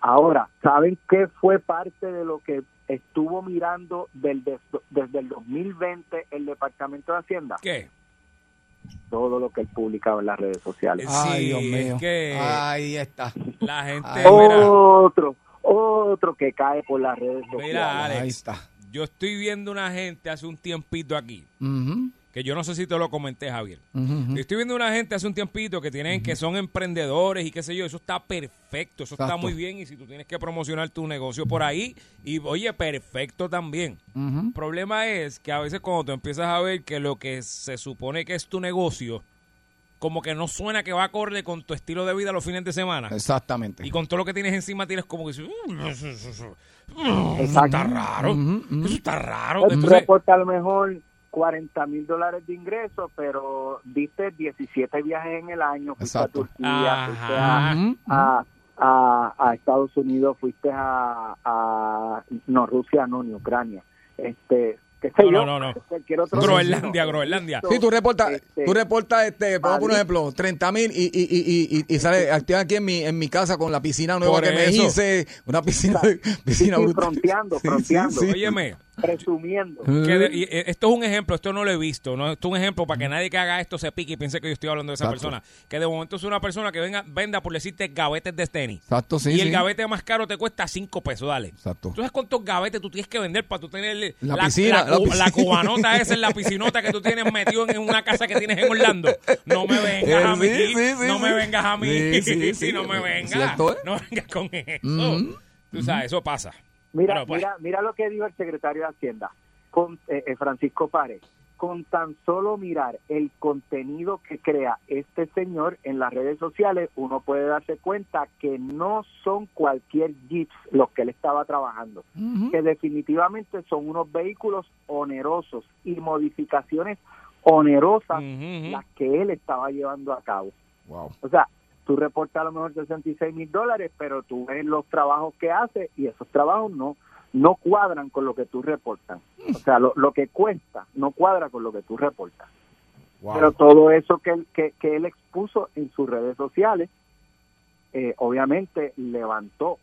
[SPEAKER 10] Ahora, ¿saben qué fue parte de lo que estuvo mirando del, des- desde el 2020 el Departamento de Hacienda?
[SPEAKER 4] ¿Qué?
[SPEAKER 10] Todo lo que él publicaba en las redes sociales.
[SPEAKER 2] Ay,
[SPEAKER 4] Sí,
[SPEAKER 2] Dios
[SPEAKER 4] es
[SPEAKER 2] mío.
[SPEAKER 4] que-
[SPEAKER 2] Ahí está.
[SPEAKER 4] La gente,
[SPEAKER 2] Ay.
[SPEAKER 10] Otro, otro que cae por las redes sociales.
[SPEAKER 4] mira,
[SPEAKER 2] Ahí
[SPEAKER 4] Alex,
[SPEAKER 2] está.
[SPEAKER 4] yo estoy viendo una gente hace un tiempito aquí,
[SPEAKER 2] Ujú,
[SPEAKER 4] que yo no sé si te lo comenté, Javier.
[SPEAKER 2] ujú.
[SPEAKER 4] Estoy viendo una gente hace un tiempito que tienen que son emprendedores y qué sé yo, eso está perfecto, eso está muy bien y si tú tienes que promocionar tu negocio por ahí y oye, perfecto también. El problema es que a veces cuando tú empiezas a ver que lo que se supone que es tu negocio como que no suena que va acorde con tu estilo de vida los fines de semana.
[SPEAKER 2] Exactamente.
[SPEAKER 4] Y con todo lo que tienes encima tienes como que dices, "Mm, eso, está raro, eso está raro. Entonces,
[SPEAKER 10] reporta a lo mejor 40 mil dólares de ingresos, pero diste 17 viajes en el año, fuiste
[SPEAKER 2] Exacto.
[SPEAKER 10] a Turquía, fuiste a, a, a- a Estados Unidos, fuiste a, a- no, Rusia no, ni Ucrania. Este, qué sé
[SPEAKER 4] No,
[SPEAKER 10] yo,
[SPEAKER 4] no, no, no. Groenlandia. Groenlandia.
[SPEAKER 2] Sí, tú reportas,
[SPEAKER 10] Este,
[SPEAKER 2] tú reportas, este,
[SPEAKER 10] Madrid.
[SPEAKER 2] ejemplo, 30 mil y, y, y, y, y sale estoy aquí en mi, en mi casa con la piscina nueva
[SPEAKER 4] Por
[SPEAKER 2] que me
[SPEAKER 4] eso.
[SPEAKER 2] hice, una piscina, piscina
[SPEAKER 10] sí, fronteando,
[SPEAKER 2] Sí, sí,
[SPEAKER 10] fronteando.
[SPEAKER 2] sí.
[SPEAKER 4] Óyeme,
[SPEAKER 10] presumiendo.
[SPEAKER 4] que eh, esto es un ejemplo, esto no lo he visto, no esto es un ejemplo para que nadie que haga esto se pique y piense que yo estoy hablando de esa
[SPEAKER 2] Exacto.
[SPEAKER 4] persona. Que de momento es una persona que venga, venda por decirte gavetes de tenis.
[SPEAKER 2] Exacto, sí,
[SPEAKER 4] y el
[SPEAKER 2] sí.
[SPEAKER 4] gavete más caro te cuesta 5 pesos, dale.
[SPEAKER 2] Exacto.
[SPEAKER 4] ¿Tú sabes cuántos gavetes tú tienes que vender para tú tener
[SPEAKER 2] La piscina,
[SPEAKER 4] la,
[SPEAKER 2] la
[SPEAKER 4] cu-
[SPEAKER 2] piscina.
[SPEAKER 4] la cubanota esa en la piscinota que tú tienes metido en una casa que tienes en Orlando? No me vengas a
[SPEAKER 2] Eh,
[SPEAKER 4] mí,
[SPEAKER 2] sí, sí, sí,
[SPEAKER 4] no me vengas a mí,
[SPEAKER 2] Sí, sí, sí.
[SPEAKER 4] no me vengas,
[SPEAKER 2] ¿eh?
[SPEAKER 4] no vengas con eso.
[SPEAKER 2] Mm.
[SPEAKER 4] Tú sabes, eso pasa.
[SPEAKER 10] Mira,
[SPEAKER 4] pues,
[SPEAKER 10] mira, mira lo que dijo el secretario de Hacienda, con, eh, eh, Francisco Párez. Con tan solo mirar el contenido que crea este señor en las redes sociales, uno puede darse cuenta que no son cualquier jeeps los que él estaba trabajando, que definitivamente son unos vehículos onerosos y modificaciones onerosas las que él estaba llevando a cabo.
[SPEAKER 2] Wow.
[SPEAKER 10] O sea, tú reportas a lo mejor 66 mil dólares, pero tú ves los trabajos que hace y esos trabajos no no cuadran con lo que tú reportas. O sea, lo, lo que cuesta no cuadra con lo que tú reportas.
[SPEAKER 2] Wow.
[SPEAKER 10] Pero todo eso que él, que, que él expuso en sus redes sociales, eh, obviamente levantó,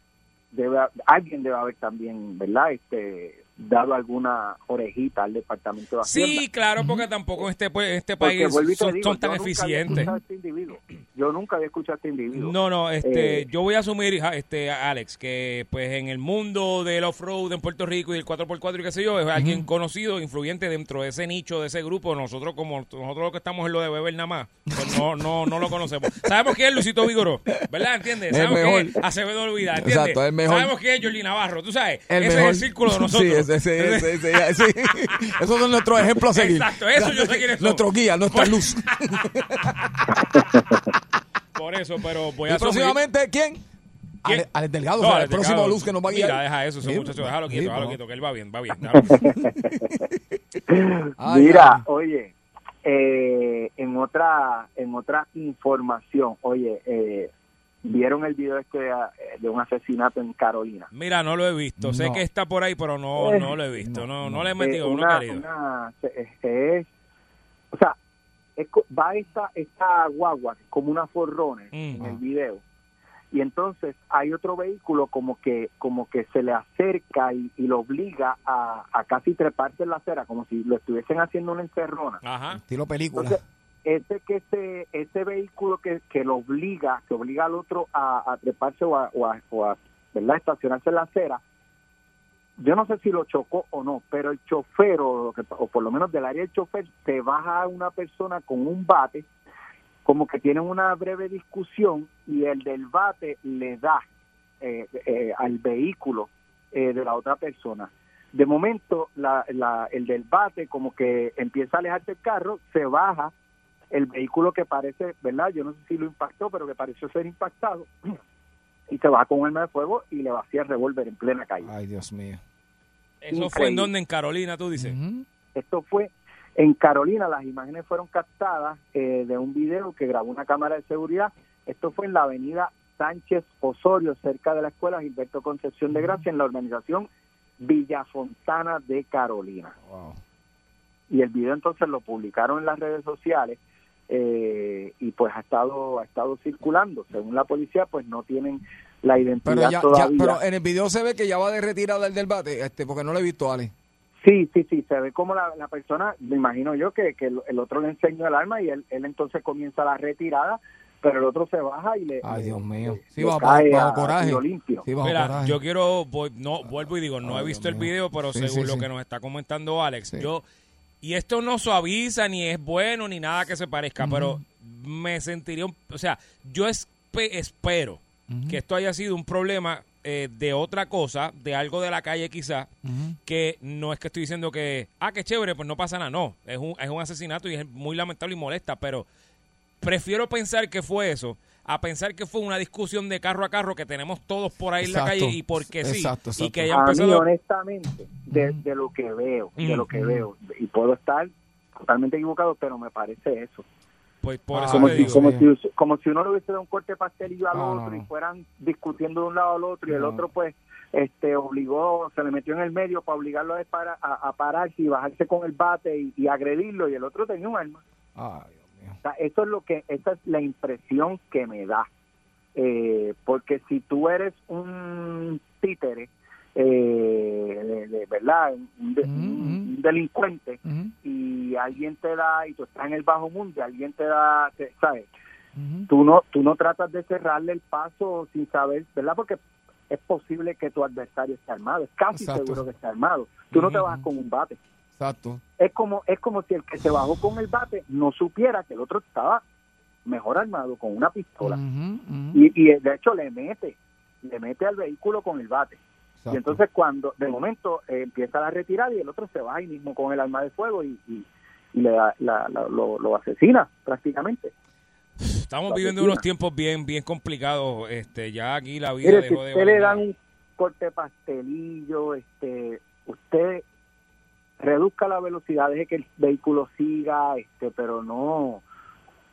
[SPEAKER 10] debe, alguien debe haber también, ¿verdad? Este, dado alguna orejita al Departamento de Hacienda.
[SPEAKER 4] Sí, claro, porque tampoco en este, pues, este país son,
[SPEAKER 10] digo,
[SPEAKER 4] son
[SPEAKER 10] yo
[SPEAKER 4] tan
[SPEAKER 10] nunca había
[SPEAKER 4] eficientes.
[SPEAKER 10] escuchado a este individuo. Yo nunca había escuchado a este individuo.
[SPEAKER 4] No, no, este,
[SPEAKER 10] Eh,
[SPEAKER 4] yo voy a asumir, este, Alex, que pues en el mundo del off-road en Puerto Rico y el 4x4 y qué sé yo, es alguien conocido, influyente dentro de ese nicho, de ese grupo. Nosotros, como nosotros los que estamos en lo de beber nada más, pues no, no, no lo conocemos. Sabemos quién es Luisito Vigoró, ¿verdad? ¿Entiendes?
[SPEAKER 2] El
[SPEAKER 4] Sabemos quién
[SPEAKER 2] mejor.
[SPEAKER 4] es Acevedo Olvidar, ¿entiendes?
[SPEAKER 2] Exacto, el mejor.
[SPEAKER 4] Sabemos quién es Jordi Navarro, tú sabes.
[SPEAKER 2] El
[SPEAKER 4] ese
[SPEAKER 2] mejor.
[SPEAKER 4] es el círculo de nosotros.
[SPEAKER 2] Sí, ese, ese, ese, ese, sí. Esos son nuestros ejemplos a seguir.
[SPEAKER 4] Exacto, eso yo sé quiénes son.
[SPEAKER 2] Nuestro guía, nuestra luz.
[SPEAKER 4] Por eso, pero voy
[SPEAKER 2] y
[SPEAKER 4] a asumir...
[SPEAKER 2] próximamente, ¿quién?
[SPEAKER 4] ¿Quién?
[SPEAKER 2] Ale- Alex Delgado,
[SPEAKER 4] No,
[SPEAKER 2] o sea,
[SPEAKER 4] Alex
[SPEAKER 2] el próximo
[SPEAKER 4] Delgado.
[SPEAKER 2] luz que nos va a guiar.
[SPEAKER 4] Mira, deja eso, ese
[SPEAKER 2] Sí,
[SPEAKER 4] muchacho, déjalo
[SPEAKER 2] sí,
[SPEAKER 4] quieto, déjalo quieto, que él va bien, va bien.
[SPEAKER 2] Ay,
[SPEAKER 10] Mira,
[SPEAKER 2] ay.
[SPEAKER 10] oye, eh, en otra en otra información, oye, eh, vieron el video este eh, de un asesinato en Carolina.
[SPEAKER 4] Mira, no lo he visto. Sé
[SPEAKER 2] No.
[SPEAKER 4] que está por ahí, pero no,
[SPEAKER 10] Eh,
[SPEAKER 4] no lo he visto. No, no,
[SPEAKER 2] no.
[SPEAKER 4] le he
[SPEAKER 10] Eh,
[SPEAKER 4] metido, no
[SPEAKER 10] una,
[SPEAKER 4] querido.
[SPEAKER 10] una- este, es, o sea, es co- va esta esta guagua como una forrunner en el video y entonces hay otro vehículo como que como que se le acerca y, y lo obliga a, a casi treparse en la acera como si lo estuviesen haciendo una encerrona
[SPEAKER 4] Ajá.
[SPEAKER 2] Estilo película.
[SPEAKER 10] entonces ese que ese ese vehículo que, que lo obliga que obliga al otro a, treparse o a, o a, o a, estacionarse en la acera yo no sé si lo chocó o no, pero el chofer, o, o por lo menos del área del chofer, se baja una persona con un bate, como que tienen una breve discusión y el del bate le da eh, eh, al vehículo eh, de la otra persona. De momento, la, la- el del bate como que empieza a alejarse el carro, se baja el vehículo que parece, ¿verdad? Yo no sé si lo impactó, pero que pareció ser impactado, y se baja con un arma de fuego y le vacía el revólver en plena calle.
[SPEAKER 2] Ay, Dios mío.
[SPEAKER 4] Eso fue en donde, en Carolina, tú dices.
[SPEAKER 10] Esto fue en Carolina, las imágenes fueron captadas eh, de un video que grabó una cámara de seguridad. Esto fue en la avenida Sánchez Osorio, cerca de la escuela Gilberto Concepción de Gracia, en la urbanización Villafontana de Carolina.
[SPEAKER 2] Wow.
[SPEAKER 10] Y el video entonces lo publicaron en las redes sociales eh, y pues ha estado ha estado circulando. Según la policía, pues no tienen la identidad
[SPEAKER 2] Pero, ya, ya-
[SPEAKER 10] todavía.
[SPEAKER 2] pero en el video se ve que ya va de retirada el del bate, este, porque no lo he visto, Ale.
[SPEAKER 10] Sí, sí, sí, se ve como la, la persona, me imagino yo que, que el, el otro le enseñó el arma y él, él entonces comienza la retirada, pero el otro se baja y le,
[SPEAKER 2] Ay, Dios mío. Sí,
[SPEAKER 10] le
[SPEAKER 2] bajo,
[SPEAKER 10] cae
[SPEAKER 2] bajo
[SPEAKER 10] a
[SPEAKER 2] coraje.
[SPEAKER 10] limpio.
[SPEAKER 2] Sí, bajo
[SPEAKER 4] Mira,
[SPEAKER 2] coraje.
[SPEAKER 4] yo quiero, voy- no, vuelvo y digo, no
[SPEAKER 2] Ay,
[SPEAKER 4] he visto
[SPEAKER 2] Dios
[SPEAKER 4] el
[SPEAKER 2] mío.
[SPEAKER 4] video, pero
[SPEAKER 2] Sí,
[SPEAKER 4] según
[SPEAKER 2] sí,
[SPEAKER 4] lo
[SPEAKER 2] sí.
[SPEAKER 4] que nos está comentando Alex,
[SPEAKER 2] Sí.
[SPEAKER 4] yo, y esto no suaviza, ni es bueno, ni nada que se parezca, pero me sentiría, un- o sea, yo espe- espero que esto haya sido un problema eh, de otra cosa, de algo de la calle quizá, que no es que estoy diciendo que, ah, qué chévere, pues no pasa nada, no, es un, es un asesinato y es muy lamentable y molesta, pero prefiero pensar que fue eso a pensar que fue una discusión de carro a carro que tenemos todos por ahí en la calle y porque sí,
[SPEAKER 2] Exacto,
[SPEAKER 4] y
[SPEAKER 2] exacto.
[SPEAKER 4] que haya
[SPEAKER 10] A mí,
[SPEAKER 4] empezado...
[SPEAKER 10] honestamente, de, de lo que veo, de lo que veo, y puedo estar totalmente equivocado, pero me parece eso.
[SPEAKER 4] Pues por
[SPEAKER 2] Ah,
[SPEAKER 4] eso
[SPEAKER 10] como si,
[SPEAKER 4] digo.
[SPEAKER 10] como, si, como si uno le hubiese dado un corte de pastelillo al otro y fueran discutiendo de un lado al otro y el otro pues este obligó, se le metió en el medio para obligarlo a, para- a, a pararse y bajarse con el bate y, y agredirlo y el otro tenía un arma.
[SPEAKER 2] Ay.
[SPEAKER 10] O sea, eso es lo que, esa es la impresión que me da. Eh, porque si tú eres un títere, eh, de, de- ¿verdad? Un, de- un
[SPEAKER 2] ujú.
[SPEAKER 10] delincuente
[SPEAKER 2] Ujú,
[SPEAKER 10] y alguien te da, y tú estás en el bajo mundo y alguien te da, te- ¿sabes?
[SPEAKER 2] ujú.
[SPEAKER 10] Tú no, tú no tratas de cerrarle el paso sin saber, ¿verdad? Porque es posible que tu adversario esté armado, es casi
[SPEAKER 2] Exacto.
[SPEAKER 10] seguro que esté armado. Tú no te vas con un bate
[SPEAKER 2] Exacto.
[SPEAKER 10] es como es como si el que se bajó con el bate no supiera que el otro estaba mejor armado con una pistola y, y de hecho le mete le mete al vehículo con el bate
[SPEAKER 2] Exacto.
[SPEAKER 10] y entonces cuando de momento eh, empieza la retirada y el otro se va ahí mismo con el arma de fuego y, y, y le da- la- la- lo, lo asesina prácticamente
[SPEAKER 4] Estamos viviendo unos tiempos bien bien complicados. Este, ya aquí la vida
[SPEAKER 10] Mire, si
[SPEAKER 4] dejó de
[SPEAKER 10] usted le dan un corte pastelillo este usted reduzca la velocidad deje que el vehículo siga este pero no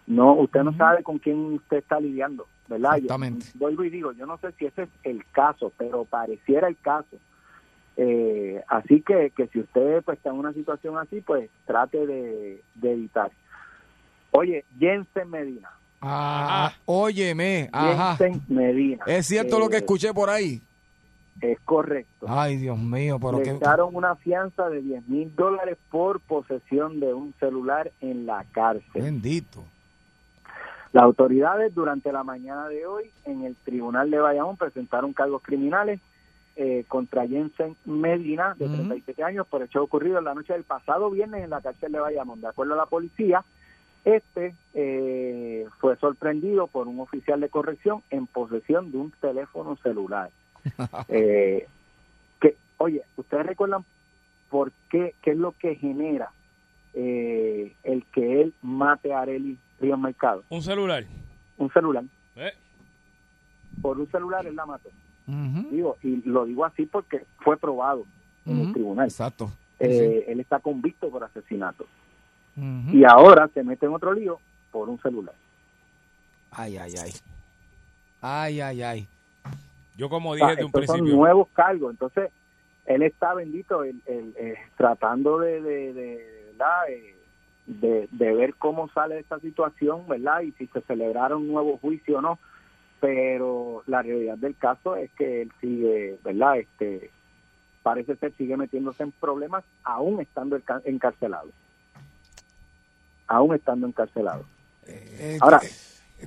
[SPEAKER 10] no usted no sabe con quién usted está lidiando verdad Yo-
[SPEAKER 2] Exactamente.
[SPEAKER 10] vuelvo y digo yo no sé si ese es el caso pero pareciera el caso. Eh, así que, que si usted pues está en una situación así pues trate de, de evitar. Oye Jensen Medina.
[SPEAKER 2] Ah, óyeme, ajá.
[SPEAKER 10] Jensen Medina.
[SPEAKER 2] Es cierto lo que
[SPEAKER 10] Eh,
[SPEAKER 2] escuché por ahí.
[SPEAKER 10] Es correcto.
[SPEAKER 2] Ay, Dios mío, pero
[SPEAKER 10] Le
[SPEAKER 2] que...
[SPEAKER 10] una fianza de 10 mil dólares por posesión de un celular en la cárcel.
[SPEAKER 2] Bendito.
[SPEAKER 10] Las autoridades durante la mañana de hoy en el tribunal de Bayamón presentaron cargos criminales eh, contra Jensen Medina, de
[SPEAKER 2] Ujú.
[SPEAKER 10] 37 años, por hecho ocurrido en la noche del pasado viernes en la cárcel de Bayamón. De acuerdo a la policía, este eh, fue sorprendido por un oficial de corrección en posesión de un teléfono celular. Eh, que, oye, ¿ustedes recuerdan por qué, qué es lo que genera eh, el que él mate a Arely Ríos Mercado?
[SPEAKER 4] Un celular.
[SPEAKER 10] Un celular.
[SPEAKER 4] Eh,
[SPEAKER 10] Por un celular él la mató. Digo, y lo digo así porque fue probado en el tribunal.
[SPEAKER 2] Exacto.
[SPEAKER 10] Eh, Él está convicto por asesinato. Y ahora se mete en otro lío por un celular.
[SPEAKER 2] Ay, ay, ay. Ay, ay, ay.
[SPEAKER 4] Yo como
[SPEAKER 10] O
[SPEAKER 4] dije
[SPEAKER 10] sea,
[SPEAKER 4] desde un
[SPEAKER 10] estos son
[SPEAKER 4] principio.
[SPEAKER 10] nuevos cargos. Entonces, él está bendito el, el- eh, tratando de, de, de, ¿verdad? Eh, de, de ver cómo sale esta situación, ¿verdad? Y si se celebrara un nuevo juicio o no. Pero la realidad del caso es que él sigue, ¿verdad? Este parece ser sigue metiéndose en problemas aún estando enca- encarcelado. Aún estando encarcelado.
[SPEAKER 2] Eh,
[SPEAKER 10] Ahora,
[SPEAKER 2] eh,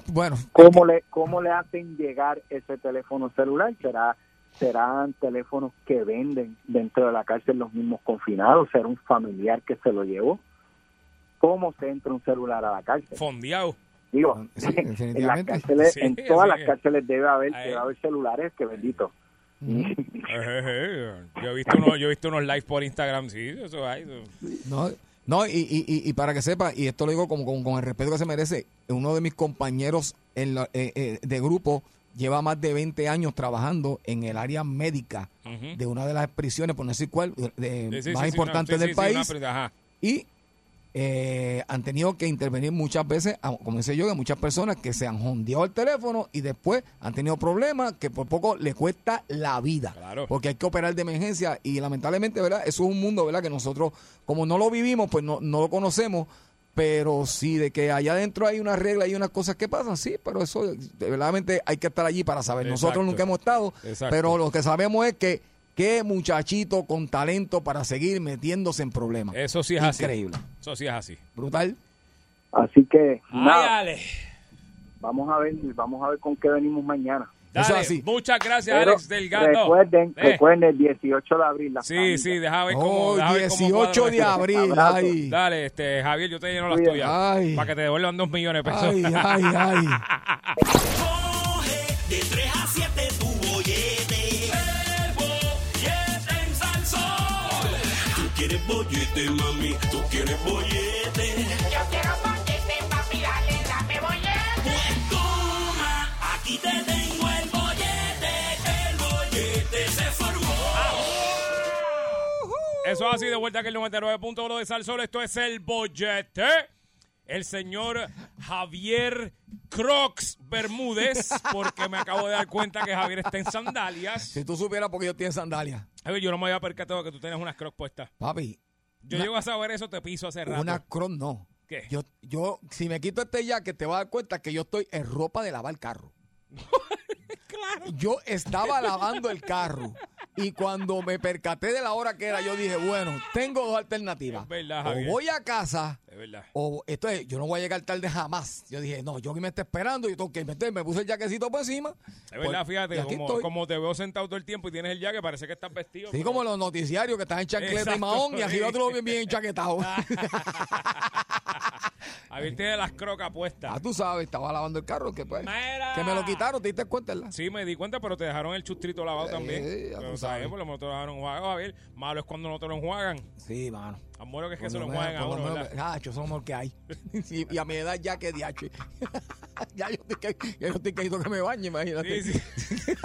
[SPEAKER 2] bueno,
[SPEAKER 10] ¿Cómo le, ¿Cómo le hacen llegar ese teléfono celular? ¿Será serán teléfonos que venden dentro de la cárcel los mismos confinados? ¿Será un familiar que se lo llevó? ¿Cómo se entra un celular a la cárcel?
[SPEAKER 4] Fondeado.
[SPEAKER 10] Digo,
[SPEAKER 2] Sí,
[SPEAKER 10] en las
[SPEAKER 2] definitivamente.
[SPEAKER 10] cárceles,
[SPEAKER 4] Sí,
[SPEAKER 10] en todas
[SPEAKER 4] sí.
[SPEAKER 10] las cárceles debe haber, debe haber celulares que bendito.
[SPEAKER 2] ujú.
[SPEAKER 4] Ejé, Yo he visto unos, yo he visto unos live por Instagram, sí, eso hay. eso.
[SPEAKER 2] No, no y, y, y, para que sepa, y esto lo digo como, con- con el respeto que se merece, uno de mis compañeros en la- eh, eh, de grupo lleva más de 20 años trabajando en el área médica de una de las prisiones, por no decir cuál, de,
[SPEAKER 4] sí,
[SPEAKER 2] más
[SPEAKER 4] sí, sí,
[SPEAKER 2] del país.
[SPEAKER 4] una pri- ajá.
[SPEAKER 2] y eh, han tenido que intervenir muchas veces, como decía yo, que muchas personas que se han jondeado el teléfono y después han tenido problemas que por poco les cuesta la vida.
[SPEAKER 4] Claro.
[SPEAKER 2] Porque hay que operar de emergencia y lamentablemente, ¿verdad? Eso es un mundo, ¿verdad? Que nosotros, como no lo vivimos, pues no, no lo conocemos. Pero sí, de que allá adentro hay una regla y unas cosas que pasan, sí, pero eso, de- verdaderamente hay que estar allí para saber. Nosotros
[SPEAKER 4] Exacto.
[SPEAKER 2] nunca hemos estado,
[SPEAKER 4] Exacto.
[SPEAKER 2] pero lo que sabemos es que qué muchachito con talento para seguir metiéndose en problemas.
[SPEAKER 4] Eso sí es así.
[SPEAKER 2] Increíble.
[SPEAKER 4] Eso sí es así.
[SPEAKER 2] Brutal.
[SPEAKER 10] Así que,
[SPEAKER 4] Ay,
[SPEAKER 10] nada,
[SPEAKER 4] Ale.
[SPEAKER 10] vamos a ver, vamos a ver con qué venimos mañana.
[SPEAKER 2] Eso
[SPEAKER 4] Dale,
[SPEAKER 2] es así.
[SPEAKER 4] muchas gracias,
[SPEAKER 10] Pero
[SPEAKER 4] Alex Delgado.
[SPEAKER 10] Recuerden,
[SPEAKER 4] Eh,
[SPEAKER 10] recuerden el 18 de abril. la
[SPEAKER 4] Sí,
[SPEAKER 10] familia.
[SPEAKER 4] sí, deja ver cómo.
[SPEAKER 2] Oh,
[SPEAKER 4] deja ver cómo
[SPEAKER 2] 18
[SPEAKER 4] cuadra
[SPEAKER 2] de abril. Ay,
[SPEAKER 4] Dale, este, Javier, yo te lleno las tuyas.
[SPEAKER 2] Ay.
[SPEAKER 4] Para que te devuelvan dos millones de pesos.
[SPEAKER 2] ay, ay, ay.
[SPEAKER 9] Coge de 3 a 7 tu bollete. Quieres bollete, mami. Tú quieres bollete.
[SPEAKER 3] Yo quiero bollete, papi, dale, dame bollete.
[SPEAKER 9] Pues toma, aquí te tengo el bollete. El bollete se formó.
[SPEAKER 4] Eso es así, de vuelta aquí el 99.1 de Salsol. Esto es el bollete. El señor Javier Crocs Bermúdez, porque me acabo de dar cuenta que Javier está en sandalias.
[SPEAKER 2] Si tú supieras porque yo tengo sandalias.
[SPEAKER 4] A ver, yo no me había percatado que tú tienes unas Crocs puestas.
[SPEAKER 2] Papi,
[SPEAKER 4] Yo
[SPEAKER 2] Una-
[SPEAKER 4] llego a saber eso, te piso hace rato.
[SPEAKER 2] una cross no.
[SPEAKER 4] ¿Qué?
[SPEAKER 2] Yo, yo, si me quito este ya, que te vas a dar cuenta que yo estoy en ropa de lavar carro. Yo estaba lavando el carro y cuando me percaté de la hora que era, yo dije, bueno, tengo dos alternativas.
[SPEAKER 4] Es verdad,
[SPEAKER 2] o voy a casa
[SPEAKER 4] Es verdad.
[SPEAKER 2] o esto es, yo no voy a llegar tarde jamás. Yo dije, no, yo que me está esperando, yo tengo que meter, me puse el jaquecito por encima.
[SPEAKER 4] Es verdad,
[SPEAKER 2] Pues, y
[SPEAKER 4] fíjate,
[SPEAKER 2] aquí
[SPEAKER 4] como, te veo sentado todo el tiempo y tienes el jaque, parece que estás vestido.
[SPEAKER 2] Sí,
[SPEAKER 4] pero-
[SPEAKER 2] como los noticiarios que están en chancleta y
[SPEAKER 4] Exacto,
[SPEAKER 2] mahón y
[SPEAKER 4] sí.
[SPEAKER 2] tú lo ves bien enchaquetado.
[SPEAKER 4] Javier tiene las crocas puestas.
[SPEAKER 2] ah, tú sabes, estaba lavando el carro, que pues, que me lo quitaron, ¿te diste cuenta?
[SPEAKER 4] Sí, me di cuenta, pero te dejaron el chustrito lavado
[SPEAKER 2] Eh,
[SPEAKER 4] también.
[SPEAKER 2] tú
[SPEAKER 4] sabes, por lo menos te lo dejaron enjuagado, Javier. Malo es cuando no te lo enjuagan.
[SPEAKER 2] Sí, mano.
[SPEAKER 4] Amor, que es que se lo enjuagan a
[SPEAKER 2] menos- por
[SPEAKER 4] uno,
[SPEAKER 2] lo
[SPEAKER 4] ¿verdad?
[SPEAKER 2] menos- Nacho, eso es lo mejor que hay. Sí, y a mi edad ya que diache. ya yo estoy ya yo estoy querido que me bañe, imagínate.
[SPEAKER 4] Sí, sí.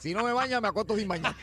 [SPEAKER 2] si no me baña, me acuesto sin bañar.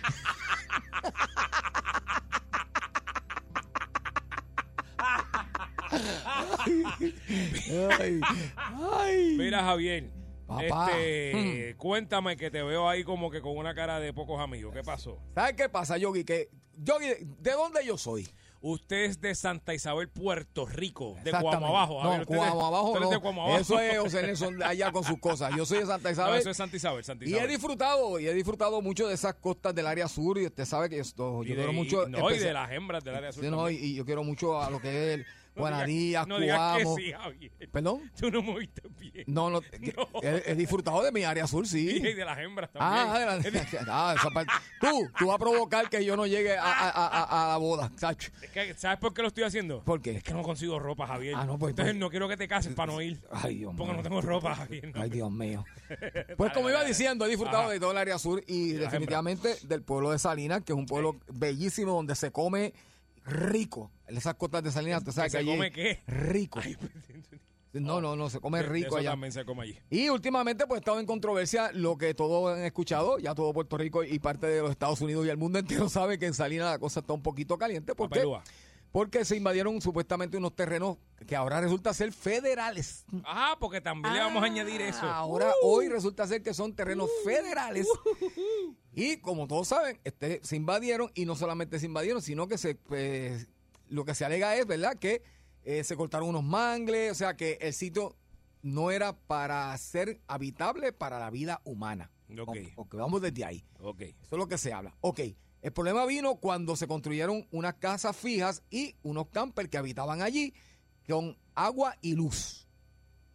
[SPEAKER 2] ay, ay.
[SPEAKER 4] Mira, Javier.
[SPEAKER 2] Papá.
[SPEAKER 4] Este, cuéntame que te veo ahí como que con una cara de pocos amigos. ¿Qué pasó?
[SPEAKER 2] ¿Sabes qué pasa, Yogi? Que, Yogi, ¿de dónde yo soy?
[SPEAKER 4] Usted es de Santa Isabel, Puerto Rico, de
[SPEAKER 2] Exactamente.
[SPEAKER 4] Cuamo Abajo.
[SPEAKER 2] No,
[SPEAKER 4] Javier. Usted es de-
[SPEAKER 2] Cuamo Abajo
[SPEAKER 4] usted es
[SPEAKER 2] no.
[SPEAKER 4] de Cuamo Abajo.
[SPEAKER 2] Eso es José Nelson allá con sus cosas. Yo soy de Santa
[SPEAKER 4] No,
[SPEAKER 2] Isabel.
[SPEAKER 4] eso es Santa Isabel, Santa
[SPEAKER 2] y
[SPEAKER 4] Isabel.
[SPEAKER 2] he disfrutado, y he disfrutado mucho de esas costas del área sur. Y usted sabe que esto,
[SPEAKER 4] Y
[SPEAKER 2] yo
[SPEAKER 4] de-
[SPEAKER 2] quiero
[SPEAKER 4] y-
[SPEAKER 2] mucho.
[SPEAKER 4] no, y de las hembras del área sur.
[SPEAKER 2] Sí, no, y, y yo quiero mucho a lo que es el
[SPEAKER 4] No digas-
[SPEAKER 2] Guanarías,
[SPEAKER 4] no que
[SPEAKER 2] Cuamo.
[SPEAKER 4] sí, Javier.
[SPEAKER 2] ¿Perdón?
[SPEAKER 4] Tú no me oíste bien.
[SPEAKER 2] No, no, He, he disfrutado de mi área sur, sí.
[SPEAKER 4] Y de las hembras también.
[SPEAKER 2] Ah, adelante. Ah, esa parte. Tú, tú vas a provocar que yo no llegue a, a- a- la boda, Sacho.
[SPEAKER 4] Es que, ¿Sabes por qué lo estoy haciendo?
[SPEAKER 2] ¿Por qué?
[SPEAKER 4] Es que no consigo ropa, Javier.
[SPEAKER 2] Ah, no, pues,
[SPEAKER 4] Entonces
[SPEAKER 2] pues.
[SPEAKER 4] no quiero que te cases para no ir.
[SPEAKER 2] Ay, Dios
[SPEAKER 4] Porque
[SPEAKER 2] mío.
[SPEAKER 4] no tengo ropa, Javier. no.
[SPEAKER 2] Ay, Dios mío. Pues como iba diciendo, he disfrutado
[SPEAKER 4] Ajá.
[SPEAKER 2] de todo el área sur y definitivamente del pueblo de Salinas, que es un pueblo bellísimo donde se come rico. Esas costas de Salinas, usted sabe
[SPEAKER 4] ¿Que se
[SPEAKER 2] allí
[SPEAKER 4] come qué?
[SPEAKER 2] rico.
[SPEAKER 4] Ay, pues,
[SPEAKER 2] No, no, no, se come
[SPEAKER 4] de- de
[SPEAKER 2] rico
[SPEAKER 4] eso
[SPEAKER 2] allá.
[SPEAKER 4] también se come allí.
[SPEAKER 2] Y últimamente pues ha estado en controversia lo que todos han escuchado, ya todo Puerto Rico y parte de los Estados Unidos y el mundo entero sabe que en Salinas la cosa está un poquito caliente. ¿Por qué?
[SPEAKER 4] Papelúa.
[SPEAKER 2] Porque se invadieron supuestamente unos terrenos que ahora resulta ser federales.
[SPEAKER 4] Ajá, porque también le vamos a añadir eso.
[SPEAKER 2] Ahora, hoy resulta ser que son terrenos federales. Y como todos saben, este, se invadieron y no solamente se invadieron, sino que se, pues, lo que se alega es, ¿verdad? Que eh, se cortaron unos mangles, o sea que el sitio no era para ser habitable para la vida humana.
[SPEAKER 4] Ok.
[SPEAKER 2] O- ok, vamos desde ahí.
[SPEAKER 4] Ok.
[SPEAKER 2] Eso es lo que se habla. Ok, el problema vino cuando se construyeron unas casas fijas y unos campers que habitaban allí con agua y luz.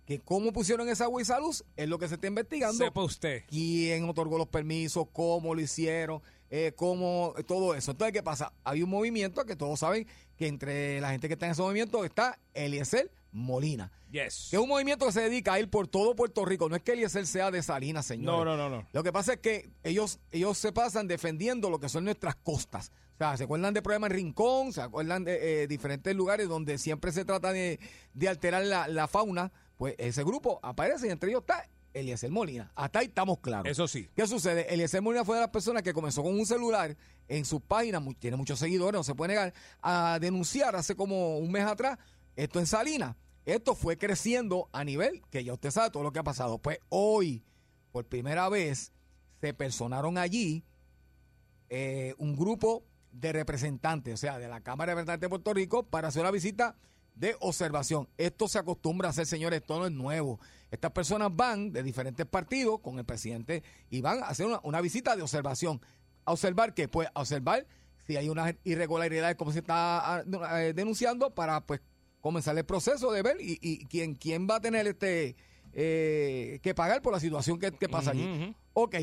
[SPEAKER 2] Que cómo pusieron esa agua y esa luz es lo que se está investigando.
[SPEAKER 4] Sepa usted.
[SPEAKER 2] ¿Quién otorgó los permisos? ¿Cómo lo hicieron? Eh, ¿Cómo? Todo eso. Entonces, ¿qué pasa? Hay un movimiento que todos saben que entre la gente que está en ese movimiento está Eliezer Molina.
[SPEAKER 4] Yes.
[SPEAKER 2] Que es un movimiento que se dedica a ir por todo Puerto Rico. No es que Eliezer sea de Salinas, señor.
[SPEAKER 4] No, no, no, no.
[SPEAKER 2] Lo que pasa es que ellos, ellos se pasan defendiendo lo que son nuestras costas. O sea, se acuerdan de problemas en Rincón, se acuerdan de eh, diferentes lugares donde siempre se trata de, de alterar la, la fauna. Pues ese grupo aparece y entre ellos está Eliezer Molina. Hasta ahí estamos claros.
[SPEAKER 4] Eso sí.
[SPEAKER 2] ¿Qué sucede? Eliezer Molina fue de las personas que comenzó con un celular en su página, mu- tiene muchos seguidores, no se puede negar, a denunciar hace como un mes atrás esto en Salinas. Esto fue creciendo a nivel que ya usted sabe todo lo que ha pasado. Pues hoy, por primera vez, se personaron allí eh, un grupo de representantes, o sea, de la Cámara de Representantes de Puerto Rico, para hacer una visita de observación. Esto se acostumbra a hacer, señores, esto no es nuevo. Estas personas van de diferentes partidos con el presidente y van a hacer una, una visita de observación. ¿A observar qué? Pues a observar si hay unas irregularidades como se está ah, eh, denunciando para pues comenzar el proceso de ver y, y quién, quién va a tener este eh, que pagar por la situación que, que pasa allí. Ok,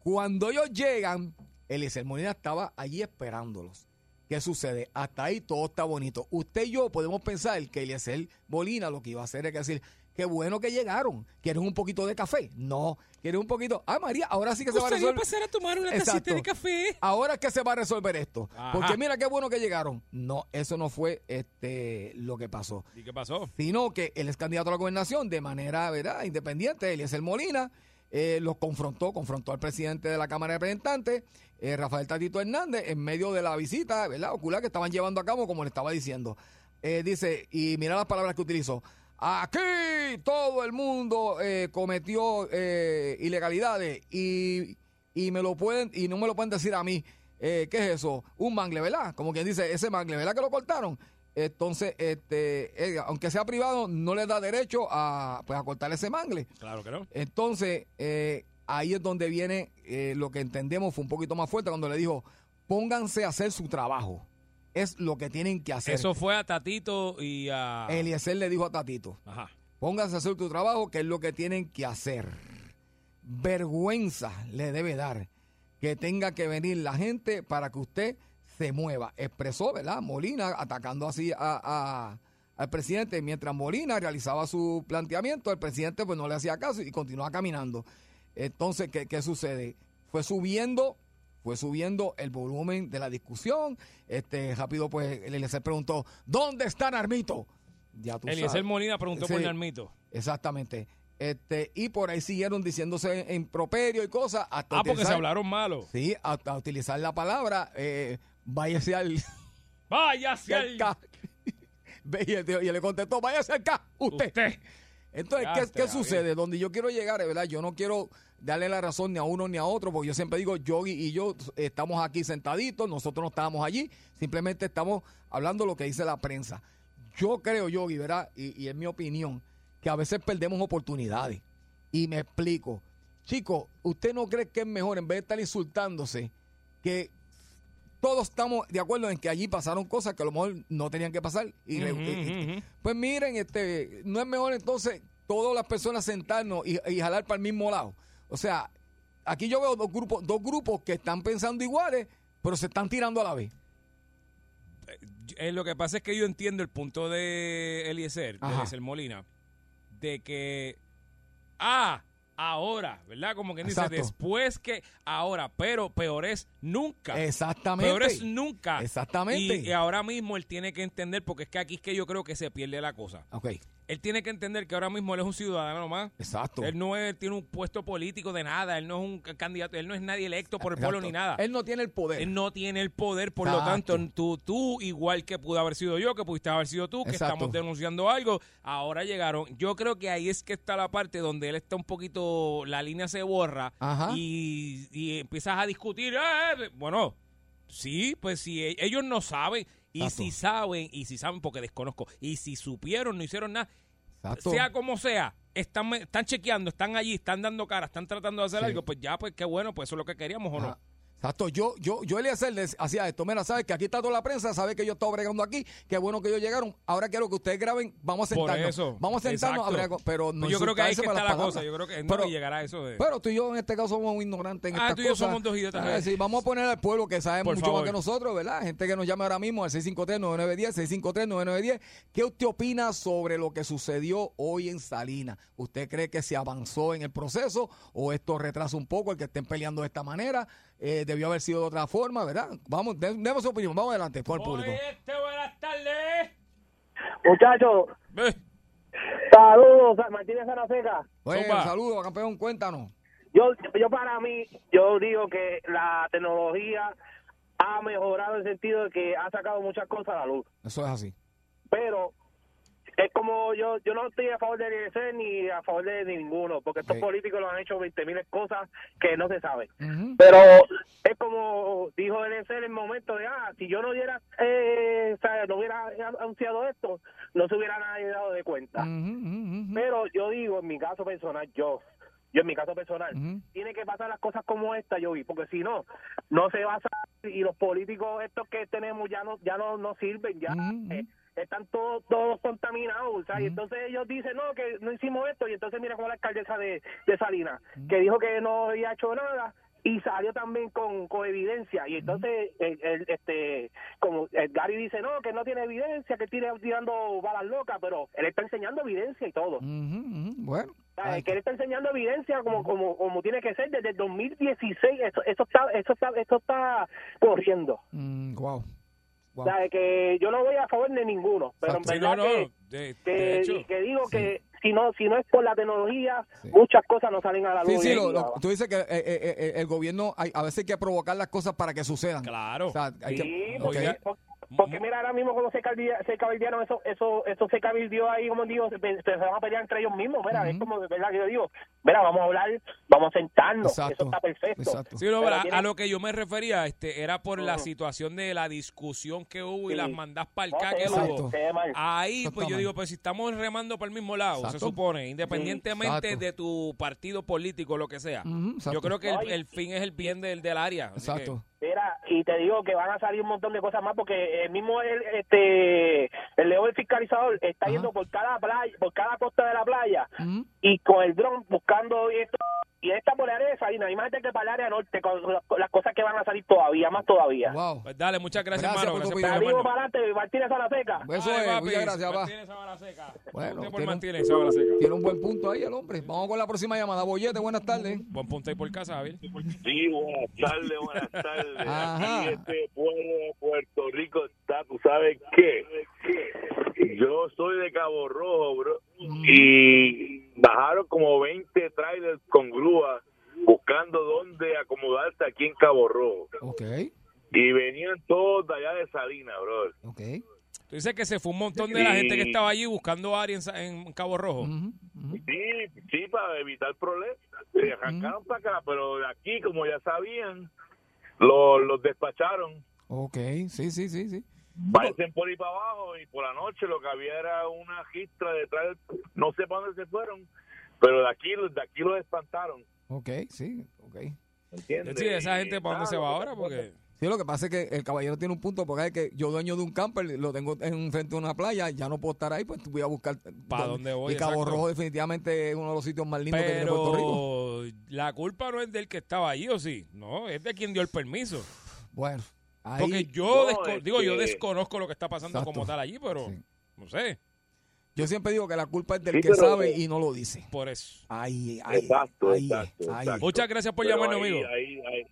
[SPEAKER 2] cuando ellos llegan, Eliezer Molina estaba allí esperándolos. ¿Qué sucede? Hasta ahí todo está bonito. Usted y yo podemos pensar que Eliezer Molina lo que iba a hacer es que decir, qué bueno que llegaron. ¿Quieren un poquito de café? No. ¿Quieren un poquito? Ah, María, ahora sí que se va a resolver.
[SPEAKER 4] pasar a tomar una
[SPEAKER 2] Exacto.
[SPEAKER 4] tacita de café.
[SPEAKER 2] Ahora es que se va a resolver esto.
[SPEAKER 4] Ajá.
[SPEAKER 2] Porque mira qué bueno que llegaron. No, eso no fue este lo que pasó
[SPEAKER 4] ¿Y qué pasó?
[SPEAKER 2] sino que él es candidato a la gobernación de manera ¿verdad? independiente, Eliezer Molina, eh, los confrontó, confrontó al presidente de la Cámara de Representantes, eh, Rafael Tatito Hernández, en medio de la visita ¿verdad? ocular que estaban llevando a cabo, como le estaba diciendo. Eh, dice, y mira las palabras que utilizó. Aquí todo el mundo eh, cometió eh, ilegalidades y, y me lo pueden y no me lo pueden decir a mí. Eh, ¿Qué es eso? Un mangle, ¿verdad? Como quien dice, ese mangle, ¿verdad que lo cortaron? Entonces, este, eh, aunque sea privado, no le da derecho a, pues, a cortar ese mangle.
[SPEAKER 4] Claro que no.
[SPEAKER 2] Entonces, ahí es donde viene eh, lo que entendemos fue un poquito más fuerte cuando le dijo, pónganse a hacer su trabajo. Es lo que tienen que hacer.
[SPEAKER 4] Eso fue a Tatito y a...
[SPEAKER 2] Eliezer le dijo a Tatito,
[SPEAKER 4] Ajá.
[SPEAKER 2] pónganse a hacer tu trabajo, que es lo que tienen que hacer. Vergüenza le debe dar que tenga que venir la gente para que usted se mueva. Expresó, ¿verdad? Molina atacando así a, a- al presidente. Mientras Molina realizaba su planteamiento, el presidente pues no le hacía caso y continuaba caminando. Entonces, ¿qué, qué sucede? Fue subiendo, fue subiendo el volumen de la discusión. Este, rápido, pues, Eliezer preguntó, ¿dónde está Narmito? Ya tú
[SPEAKER 4] Eliezer
[SPEAKER 2] sabes.
[SPEAKER 4] Molina preguntó por
[SPEAKER 2] Sí.
[SPEAKER 4] Narmito.
[SPEAKER 2] Exactamente. Este, y por ahí siguieron diciéndose en properio y cosas. Hasta
[SPEAKER 4] Ah, porque se hablaron malo.
[SPEAKER 2] Sí, hasta utilizar la palabra, eh, váyase al.
[SPEAKER 4] Hacia
[SPEAKER 2] al y, él, y le contestó, váyase al K, usted.
[SPEAKER 4] Usted.
[SPEAKER 2] Entonces, ¿qué, qué sucede? Donde yo quiero llegar, ¿verdad? Yo no quiero darle la razón ni a uno ni a otro, porque yo siempre digo, Yogi y yo estamos aquí sentaditos, nosotros no estábamos allí, simplemente estamos hablando lo que dice la prensa. Yo creo, Yogi, ¿verdad? Y, y es mi opinión, que a veces perdemos oportunidades. Y me explico. Chico, ¿usted no cree que es mejor, en vez de estar insultándose, que todos estamos de acuerdo en que allí pasaron cosas que a lo mejor no tenían que pasar? Y
[SPEAKER 4] ujú.
[SPEAKER 2] pues miren, este, no es mejor entonces todas las personas sentarnos y, y jalar para el mismo lado. O sea, aquí yo veo dos grupos, dos grupos que están pensando iguales, pero se están tirando a la vez.
[SPEAKER 4] Eh, lo que pasa es que yo entiendo el punto de Eliezer, de. Eliezer Molina, de que, ah, ahora, ¿verdad? Como que dice, después que ahora, pero peor es nunca.
[SPEAKER 2] Exactamente.
[SPEAKER 4] Peor es nunca.
[SPEAKER 2] Exactamente.
[SPEAKER 4] Y, y ahora mismo él tiene que entender, porque es que aquí es que yo creo que se pierde la cosa.
[SPEAKER 2] Ok,
[SPEAKER 4] Él tiene que entender que ahora mismo él es un ciudadano más.
[SPEAKER 2] exacto.
[SPEAKER 4] Él no es- tiene un puesto político de nada, él no es un candidato, él no es nadie electo por el
[SPEAKER 2] Exacto.
[SPEAKER 4] pueblo ni nada.
[SPEAKER 2] Él no tiene el poder.
[SPEAKER 4] Él no tiene el poder, por
[SPEAKER 2] Exacto.
[SPEAKER 4] lo tanto, tú, tú, igual que pudo haber sido yo, que pudiste haber sido tú, que
[SPEAKER 2] Exacto.
[SPEAKER 4] estamos denunciando algo, ahora llegaron. Yo creo que ahí es que está la parte donde él está un poquito, la línea se borra
[SPEAKER 2] Ajá.
[SPEAKER 4] y, y empiezas a discutir. "Eh, eh", bueno, sí, pues si e- ellos no saben, y
[SPEAKER 2] Exacto.
[SPEAKER 4] si saben, y si saben porque desconozco, y si supieron, no hicieron nada,
[SPEAKER 2] Exacto.
[SPEAKER 4] sea como sea, están, están chequeando, están allí, están dando cara, están tratando de hacer
[SPEAKER 2] Sí.
[SPEAKER 4] algo, pues ya, pues qué bueno, pues eso es lo que queríamos o no.
[SPEAKER 2] Exacto, yo, yo, yo Eliezer hacía esto, mira, sabes que aquí está toda la prensa, sabe que yo estaba bregando aquí, qué bueno que ellos llegaron, ahora quiero que ustedes graben, vamos a
[SPEAKER 4] Por
[SPEAKER 2] sentarnos,
[SPEAKER 4] eso.
[SPEAKER 2] vamos a sentarnos a
[SPEAKER 4] Exacto.
[SPEAKER 2] bregar, pero no
[SPEAKER 4] Pues yo creo que ahí es que está
[SPEAKER 2] por
[SPEAKER 4] la cosa. Yo creo que no
[SPEAKER 2] Pero-
[SPEAKER 4] que llegará a eso de.
[SPEAKER 2] Pero tú y yo en este caso somos ignorantes en
[SPEAKER 4] Ah,
[SPEAKER 2] estas
[SPEAKER 4] tú y yo
[SPEAKER 2] cosas.
[SPEAKER 4] somos dos idiotas.
[SPEAKER 2] Ah, sí, vamos a poner al pueblo que sabe
[SPEAKER 4] Por
[SPEAKER 2] mucho
[SPEAKER 4] favor.
[SPEAKER 2] más que nosotros, ¿verdad? Gente que nos llame ahora mismo al 653-9910, 653-9910. ¿Qué usted opina sobre lo que sucedió hoy en Salinas? ¿Usted cree que se avanzó en el proceso o esto retrasa un poco el que estén peleando de esta manera? Eh, debió haber sido de otra forma, ¿verdad? Vamos, de- demos su opinión, vamos adelante, por el público.
[SPEAKER 4] Este, buenas tardes.
[SPEAKER 5] Muchachos, saludos, Martínez Zanaseca.
[SPEAKER 2] Oye,
[SPEAKER 4] Zumba.
[SPEAKER 2] saludos, campeón, cuéntanos.
[SPEAKER 5] Yo, yo para mí, yo digo que la tecnología ha mejorado en el sentido de que ha sacado muchas cosas a la luz.
[SPEAKER 2] Eso es así.
[SPEAKER 5] Pero es como yo yo no estoy a favor de IRC ni a favor de ninguno, porque estos
[SPEAKER 2] Sí.
[SPEAKER 5] políticos lo han hecho 20 mil cosas que no se saben. Pero es como dijo ELC en el momento de, ah, si yo no hubiera, eh, no hubiera anunciado esto, no se hubiera nadie dado de cuenta. Pero yo digo, en mi caso personal, yo, yo en mi caso personal, tiene que pasar las cosas como esta, yo vi, porque si no, no se va a saber y los políticos estos que tenemos ya no ya no, no sirven, ya eh, están todos todos contaminados, o sea, y entonces ellos dicen, no, que no hicimos esto, y entonces mira como la alcaldesa de, de Salinas, que dijo que no había hecho nada, y salió también con, con evidencia y entonces el, el- este como el Gary dice no que no tiene evidencia que tiene tirando balas locas pero él está enseñando evidencia y todo
[SPEAKER 2] ujú. Bueno.
[SPEAKER 5] o sea,
[SPEAKER 2] ahí
[SPEAKER 5] que él está enseñando evidencia como como como tiene que ser desde el 2016 eso eso está eso está eso está corriendo
[SPEAKER 2] Mm, wow.
[SPEAKER 5] O sea, que yo no voy a favor de ninguno pero en
[SPEAKER 2] Exacto.
[SPEAKER 4] sí,
[SPEAKER 5] verdad
[SPEAKER 4] no, no,
[SPEAKER 5] que,
[SPEAKER 4] de,
[SPEAKER 5] que,
[SPEAKER 4] de hecho.
[SPEAKER 5] que digo que si no si no es por la tecnología
[SPEAKER 2] Sí.
[SPEAKER 5] muchas cosas no salen a la luz
[SPEAKER 2] Sí, sí, lo- lo- tú dices que eh, eh, eh, el gobierno hay, a veces hay que provocar las cosas para que sucedan.
[SPEAKER 4] Claro.
[SPEAKER 2] O sea, hay
[SPEAKER 5] Sí,
[SPEAKER 2] que,
[SPEAKER 5] porque,
[SPEAKER 4] Oiga.
[SPEAKER 5] por- porque mira, ahora mismo cuando se, cabildearon, eso, eso, eso se cabildió ahí, como digo, se, se van a pelear entre ellos mismos, mira, es como, ¿verdad? Que yo digo, mira, vamos a hablar, vamos a sentarnos,
[SPEAKER 2] Exacto,
[SPEAKER 5] eso está perfecto.
[SPEAKER 2] exacto.
[SPEAKER 4] Sí, no,
[SPEAKER 5] Pero
[SPEAKER 4] a,
[SPEAKER 5] tiene-
[SPEAKER 4] a lo que yo me refería este era por la situación de la discusión que hubo y
[SPEAKER 5] Sí.
[SPEAKER 4] las mandas para el
[SPEAKER 5] No,
[SPEAKER 4] que hubo. Ahí, pues yo digo, pues si estamos remando para el mismo lado, se supone, independientemente de tu partido político, lo que sea. Yo creo que el, el fin es el bien del, del área.
[SPEAKER 2] Exacto.
[SPEAKER 5] Mira, y te digo que van a salir un montón de cosas más porque el mismo el, este el león del fiscalizador está
[SPEAKER 2] Ajá.
[SPEAKER 5] yendo por cada playa, por cada costa de la playa y con el dron buscando esto y esta por el área de Salinas, imagínate que para el área norte con las, con las cosas que van a salir todavía, más todavía.
[SPEAKER 2] Wow.
[SPEAKER 4] Pues dale, muchas gracias,
[SPEAKER 2] Gracias
[SPEAKER 4] hermano.
[SPEAKER 2] por tu
[SPEAKER 4] Gracias
[SPEAKER 5] para adelante, Martínez a la seca.
[SPEAKER 2] Eso es,
[SPEAKER 4] papi.
[SPEAKER 2] muchas gracias.
[SPEAKER 4] Martínez.
[SPEAKER 2] Bueno, tiene un-
[SPEAKER 4] Martínez Seca.
[SPEAKER 2] Tiene un buen punto ahí el hombre. Vamos con la próxima llamada. Bollete, buenas tardes.
[SPEAKER 4] Buen punto ahí por casa, Javier.
[SPEAKER 11] Sí, buenas tardes, buenas tardes.
[SPEAKER 2] Ajá.
[SPEAKER 11] Aquí este pueblo de Puerto Rico está, ¿tú sabes qué? Yo soy de Cabo Rojo, bro, y bajaron como 20 trailers con grúa buscando dónde acomodarse aquí en Cabo Rojo.
[SPEAKER 2] Ok,
[SPEAKER 11] Y venían todos de allá de Salinas, bro.
[SPEAKER 2] ok.
[SPEAKER 4] Tú dices que se fue un montón de la gente que estaba allí buscando a Ari en, Sa- en Cabo Rojo.
[SPEAKER 11] Sí, sí, para evitar problemas. Se arrancaron para acá, pero de aquí, como ya sabían, lo- los despacharon.
[SPEAKER 2] Ok, sí, sí, sí, sí.
[SPEAKER 11] Parecen por ahí para abajo y por la noche lo que había era una gistra detrás. No sé para dónde se fueron, pero de aquí, de aquí los espantaron.
[SPEAKER 2] Ok, sí, ok.
[SPEAKER 11] ¿Entiendes?
[SPEAKER 4] Sí, esa gente para dónde se va ahora, porque
[SPEAKER 2] Sí, lo que pasa es que el caballero tiene un punto, porque es que yo dueño de un camper, lo tengo en frente de una playa, ya no puedo estar ahí, pues voy a buscar
[SPEAKER 4] ¿Pa dónde voy?
[SPEAKER 2] Y Cabo
[SPEAKER 4] Exacto.
[SPEAKER 2] Rojo definitivamente es uno de los sitios más lindos que tiene Puerto Rico.
[SPEAKER 4] Pero la culpa no es del que estaba allí, ¿o sí? No, es de quien dio el permiso.
[SPEAKER 2] Bueno, ahí...
[SPEAKER 4] Porque yo,
[SPEAKER 11] No,
[SPEAKER 4] desco-
[SPEAKER 11] es
[SPEAKER 4] digo, yo desconozco lo que está pasando
[SPEAKER 2] Exacto.
[SPEAKER 4] como tal allí, pero no sé.
[SPEAKER 2] Yo siempre digo que la culpa es del
[SPEAKER 11] Sí,
[SPEAKER 2] que
[SPEAKER 11] pero-
[SPEAKER 2] sabe y no lo dice.
[SPEAKER 4] Por eso.
[SPEAKER 2] Ahí, ahí,
[SPEAKER 11] Exacto,
[SPEAKER 2] ahí,
[SPEAKER 11] exacto,
[SPEAKER 2] ahí.
[SPEAKER 11] exacto.
[SPEAKER 4] Muchas gracias por
[SPEAKER 11] Pero
[SPEAKER 4] llamarnos,
[SPEAKER 11] ahí-
[SPEAKER 4] amigo.
[SPEAKER 11] ahí- ahí-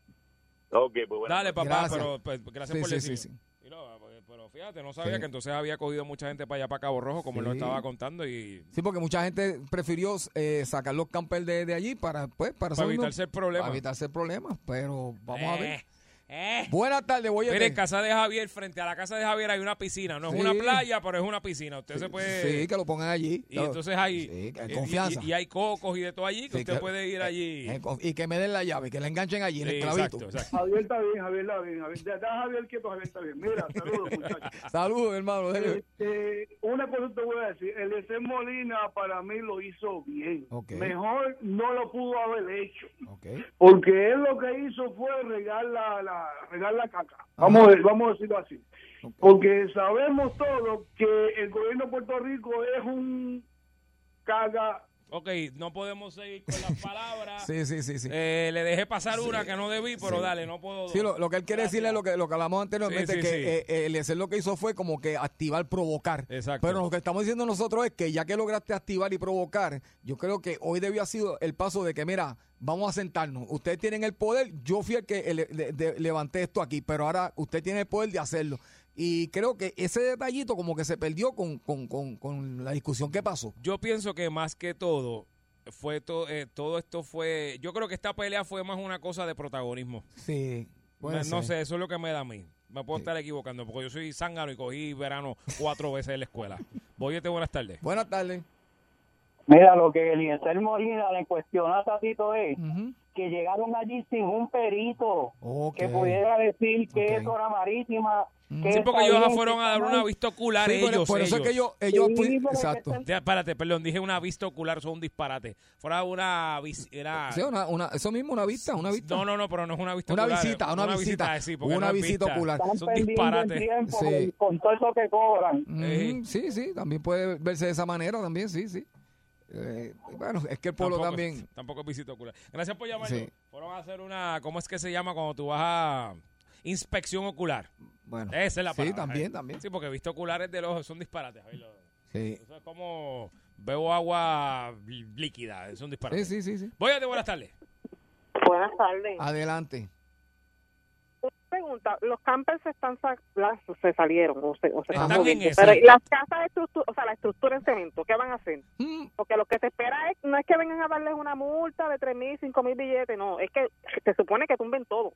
[SPEAKER 11] Ok, pues bueno.
[SPEAKER 4] Dale, papá,
[SPEAKER 2] Gracias.
[SPEAKER 4] pero pues, gracias
[SPEAKER 2] Sí,
[SPEAKER 4] por
[SPEAKER 2] sí,
[SPEAKER 4] decirlo.
[SPEAKER 2] sí, sí.
[SPEAKER 4] Y no, pues, pero fíjate, no sabía
[SPEAKER 2] Sí.
[SPEAKER 4] que entonces había cogido mucha gente para allá, para Cabo Rojo, como él lo estaba contando, y
[SPEAKER 2] Sí, porque mucha gente prefirió eh, sacar los campers de, de allí para, pues, para,
[SPEAKER 4] evitarse el problema.
[SPEAKER 2] para evitarse problemas. Pero vamos a ver.
[SPEAKER 4] Eh, eh.
[SPEAKER 2] Buenas tardes, voy a
[SPEAKER 4] Mire, en casa de Javier, frente a la casa de Javier hay una piscina. No es una playa, pero es una piscina. Usted se puede...
[SPEAKER 2] Sí, que lo pongan allí.
[SPEAKER 4] Y entonces hay...
[SPEAKER 2] Sí, que hay
[SPEAKER 4] y-
[SPEAKER 2] confianza.
[SPEAKER 4] Y, y hay cocos y de todo allí que
[SPEAKER 2] Sí,
[SPEAKER 4] usted
[SPEAKER 2] que-
[SPEAKER 4] puede ir allí.
[SPEAKER 2] Eh, con- y que me den la llave, que la enganchen allí, en
[SPEAKER 4] Sí,
[SPEAKER 2] el clavito.
[SPEAKER 4] exacto, exacto.
[SPEAKER 12] Javier está bien, Javier está bien. Javier, deja a Javier quieto, Javier está bien. Mira, saludos, muchachos.
[SPEAKER 2] Saludos, hermano.
[SPEAKER 12] Este, una cosa te voy a decir, el de Molina para mí lo hizo bien. Mejor no lo pudo haber hecho, porque él lo que hizo fue regar la, la, regar la caca. Vamos, a, vamos a decirlo así. Porque sabemos todos que el gobierno de Puerto Rico es un caga.
[SPEAKER 4] Ok, no podemos seguir con las palabras.
[SPEAKER 2] Sí, sí, sí, sí.
[SPEAKER 4] Eh, le dejé pasar una que no debí, pero
[SPEAKER 2] Sí.
[SPEAKER 4] dale, no puedo...
[SPEAKER 2] Sí, lo, lo que él quiere decirle es lo que, lo que hablamos anteriormente,
[SPEAKER 4] Sí,
[SPEAKER 2] que eh, eh, Eliezer lo que hizo fue como que activar, provocar.
[SPEAKER 4] Exacto.
[SPEAKER 2] Pero lo que estamos diciendo nosotros es que ya que lograste activar y provocar, yo creo que hoy debió haber sido el paso de que, mira, vamos a sentarnos. Ustedes tienen el poder, yo fui el que le- de- de- levanté esto aquí, pero ahora usted tiene el poder de hacerlo. Y creo que ese detallito como que se perdió con, con, con, con la discusión que pasó.
[SPEAKER 4] Yo pienso que más que todo, fue to- eh, todo esto fue... Yo creo que esta pelea fue más una cosa de protagonismo.
[SPEAKER 2] Sí. puede
[SPEAKER 4] no
[SPEAKER 2] ser.
[SPEAKER 4] sé, eso es lo que me da a mí. Me puedo estar equivocando, porque yo soy zángano y cogí verano cuatro veces en la escuela. Boyete, buenas tardes.
[SPEAKER 2] Buenas tardes.
[SPEAKER 13] Mira, lo que Eliezer Molina le cuestiona a Tatito es que llegaron allí sin un perito que pudiera decir que es zona marítima. Que
[SPEAKER 4] Sí, porque ellos
[SPEAKER 13] bien,
[SPEAKER 4] fueron a dar una vista ocular
[SPEAKER 2] Sí, por-
[SPEAKER 4] ellos.
[SPEAKER 2] por eso es que
[SPEAKER 4] ellos.
[SPEAKER 2] ellos,
[SPEAKER 13] Sí, es que
[SPEAKER 2] exacto.
[SPEAKER 13] están-
[SPEAKER 4] Ya, espérate, perdón, dije una vista ocular, son un disparate. Fuera una... Era,
[SPEAKER 2] Sí, una, una, eso mismo, una vista, una vista.
[SPEAKER 4] no, no, no, pero no es una vista
[SPEAKER 2] Una
[SPEAKER 4] ocular.
[SPEAKER 2] visita, una visita.
[SPEAKER 4] sí, porque
[SPEAKER 2] Una
[SPEAKER 4] no es
[SPEAKER 2] visita ocular.
[SPEAKER 4] Disparates.
[SPEAKER 13] tiempo
[SPEAKER 2] Sí.
[SPEAKER 13] con, con todo eso que cobran.
[SPEAKER 2] Ujú, Sí, sí, también puede verse de esa manera también, sí, sí. Eh, bueno, es que el pueblo
[SPEAKER 4] Tampoco-
[SPEAKER 2] también...
[SPEAKER 4] Tampoco es visita ocular. Gracias por llamarnos.
[SPEAKER 2] Sí.
[SPEAKER 4] Fueron a hacer una... ¿Cómo es que se llama cuando tú vas a... Inspección ocular.
[SPEAKER 2] Bueno,
[SPEAKER 4] Esa es la
[SPEAKER 2] sí,
[SPEAKER 4] palabra.
[SPEAKER 2] también, también.
[SPEAKER 4] Sí, porque vista oculares del ojo son disparates.
[SPEAKER 2] Sí,
[SPEAKER 4] Eso es como... Veo agua lí- líquida. Es un disparate.
[SPEAKER 2] sí, sí, sí. sí.
[SPEAKER 4] Voy a buenas tardes.
[SPEAKER 14] Buenas tardes.
[SPEAKER 2] Adelante.
[SPEAKER 14] Pregunta, los campers se están sa- las- se salieron o se, o se
[SPEAKER 4] Están
[SPEAKER 14] moviendo, pero ¿y las casas de estructura, o sea, la estructura en cemento, ¿qué van a hacer?
[SPEAKER 2] Mm,
[SPEAKER 14] Porque lo que se espera es no es que vengan a darles una multa de tres mil, cinco mil billetes, no, es que se supone que tumben todo,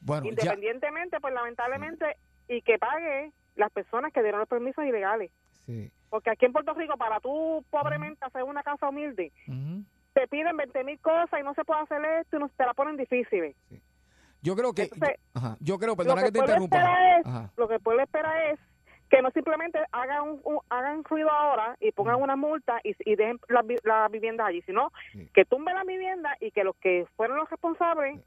[SPEAKER 2] Bueno, ya,
[SPEAKER 14] independientemente, pues lamentablemente y que pague las personas que dieron los permisos ilegales,
[SPEAKER 2] sí.
[SPEAKER 14] porque aquí en Puerto Rico para tú pobremente hacer una casa humilde te piden 20 mil cosas y no se puede hacer esto y no, te la ponen difícil.
[SPEAKER 2] Yo creo que...
[SPEAKER 14] Entonces,
[SPEAKER 2] yo, ajá, yo creo, perdona
[SPEAKER 14] lo
[SPEAKER 2] que te interrumpa.
[SPEAKER 14] es- lo que el pueblo espera es que no simplemente hagan un, un- hagan ruido ahora y pongan una multa y, y dejen la, vi- la vivienda allí, sino
[SPEAKER 2] Sí.
[SPEAKER 14] que tumben la vivienda y que los que fueron los responsables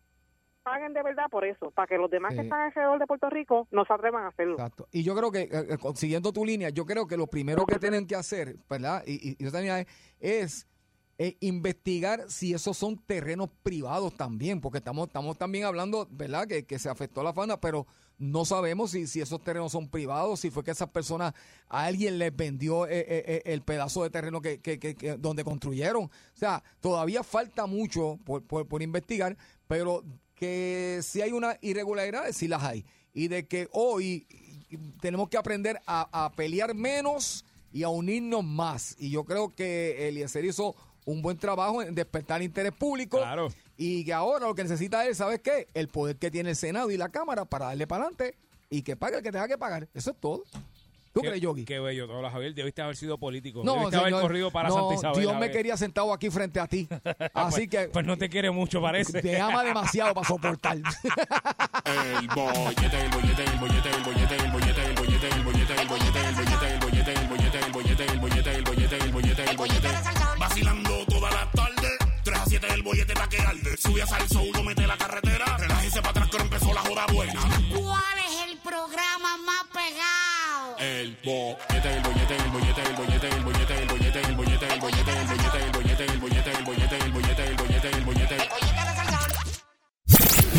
[SPEAKER 14] paguen de verdad por eso, para que los demás
[SPEAKER 2] Sí.
[SPEAKER 14] que están alrededor de Puerto Rico no se atrevan a hacerlo.
[SPEAKER 2] Exacto. Y yo creo que, eh, eh, siguiendo tu línea, yo creo que lo primero que tienen que hacer, ¿verdad? Y, y, y es, es, eh, investigar si esos son terrenos privados también, porque estamos, estamos también hablando, ¿verdad? Que, que se afectó la fauna, pero no sabemos si, si esos terrenos son privados, si fue que esas personas, a alguien les vendió eh, eh, eh, el pedazo de terreno que, que, donde construyeron. O sea, todavía falta mucho por, por, por investigar, pero que si hay una irregularidad, sí las hay. Y de que hoy tenemos que aprender a, a pelear menos y a unirnos más. Y yo creo que Eliezer hizo un buen trabajo en despertar interés público.
[SPEAKER 4] Claro.
[SPEAKER 2] Y que ahora lo que necesita es, ¿sabes qué? El poder que tiene el Senado y la Cámara para darle para adelante y que pague el que tenga que pagar. Eso es todo. ¿Tú
[SPEAKER 4] Qué-
[SPEAKER 2] crees, Yogi?
[SPEAKER 4] Qué bello, todo Javier. Debiste haber sido político.
[SPEAKER 2] No,
[SPEAKER 4] Debiste haber
[SPEAKER 2] señor,
[SPEAKER 4] corrido para
[SPEAKER 2] no,
[SPEAKER 4] Santa Isabel.
[SPEAKER 2] Dios me quería sentado aquí frente a ti. Así que
[SPEAKER 4] Pues no te quiere mucho, parece.
[SPEAKER 2] te ama demasiado para soportar.
[SPEAKER 9] El bollete, el bollete, el bollete, el bollete, el bollete, el bollete, el bollete, el bollete, el bollete, el bollete, bollete pa' que arde. Sube a salso, uno mete la carretera, relájese para atrás que ahora empezó la joda buena.
[SPEAKER 15] ¿Cuál es el programa más pegado?
[SPEAKER 9] El bollete, el bollete, el bollete, el bollete, el bollete, el bollete, el bollete, el bollete, el bollete, el bollete, el bollete, el bollete, el bollete, el bollete, el bollete.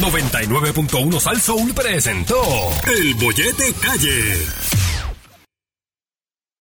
[SPEAKER 16] 99.1 Sal Soul presentó El Bollete Calle.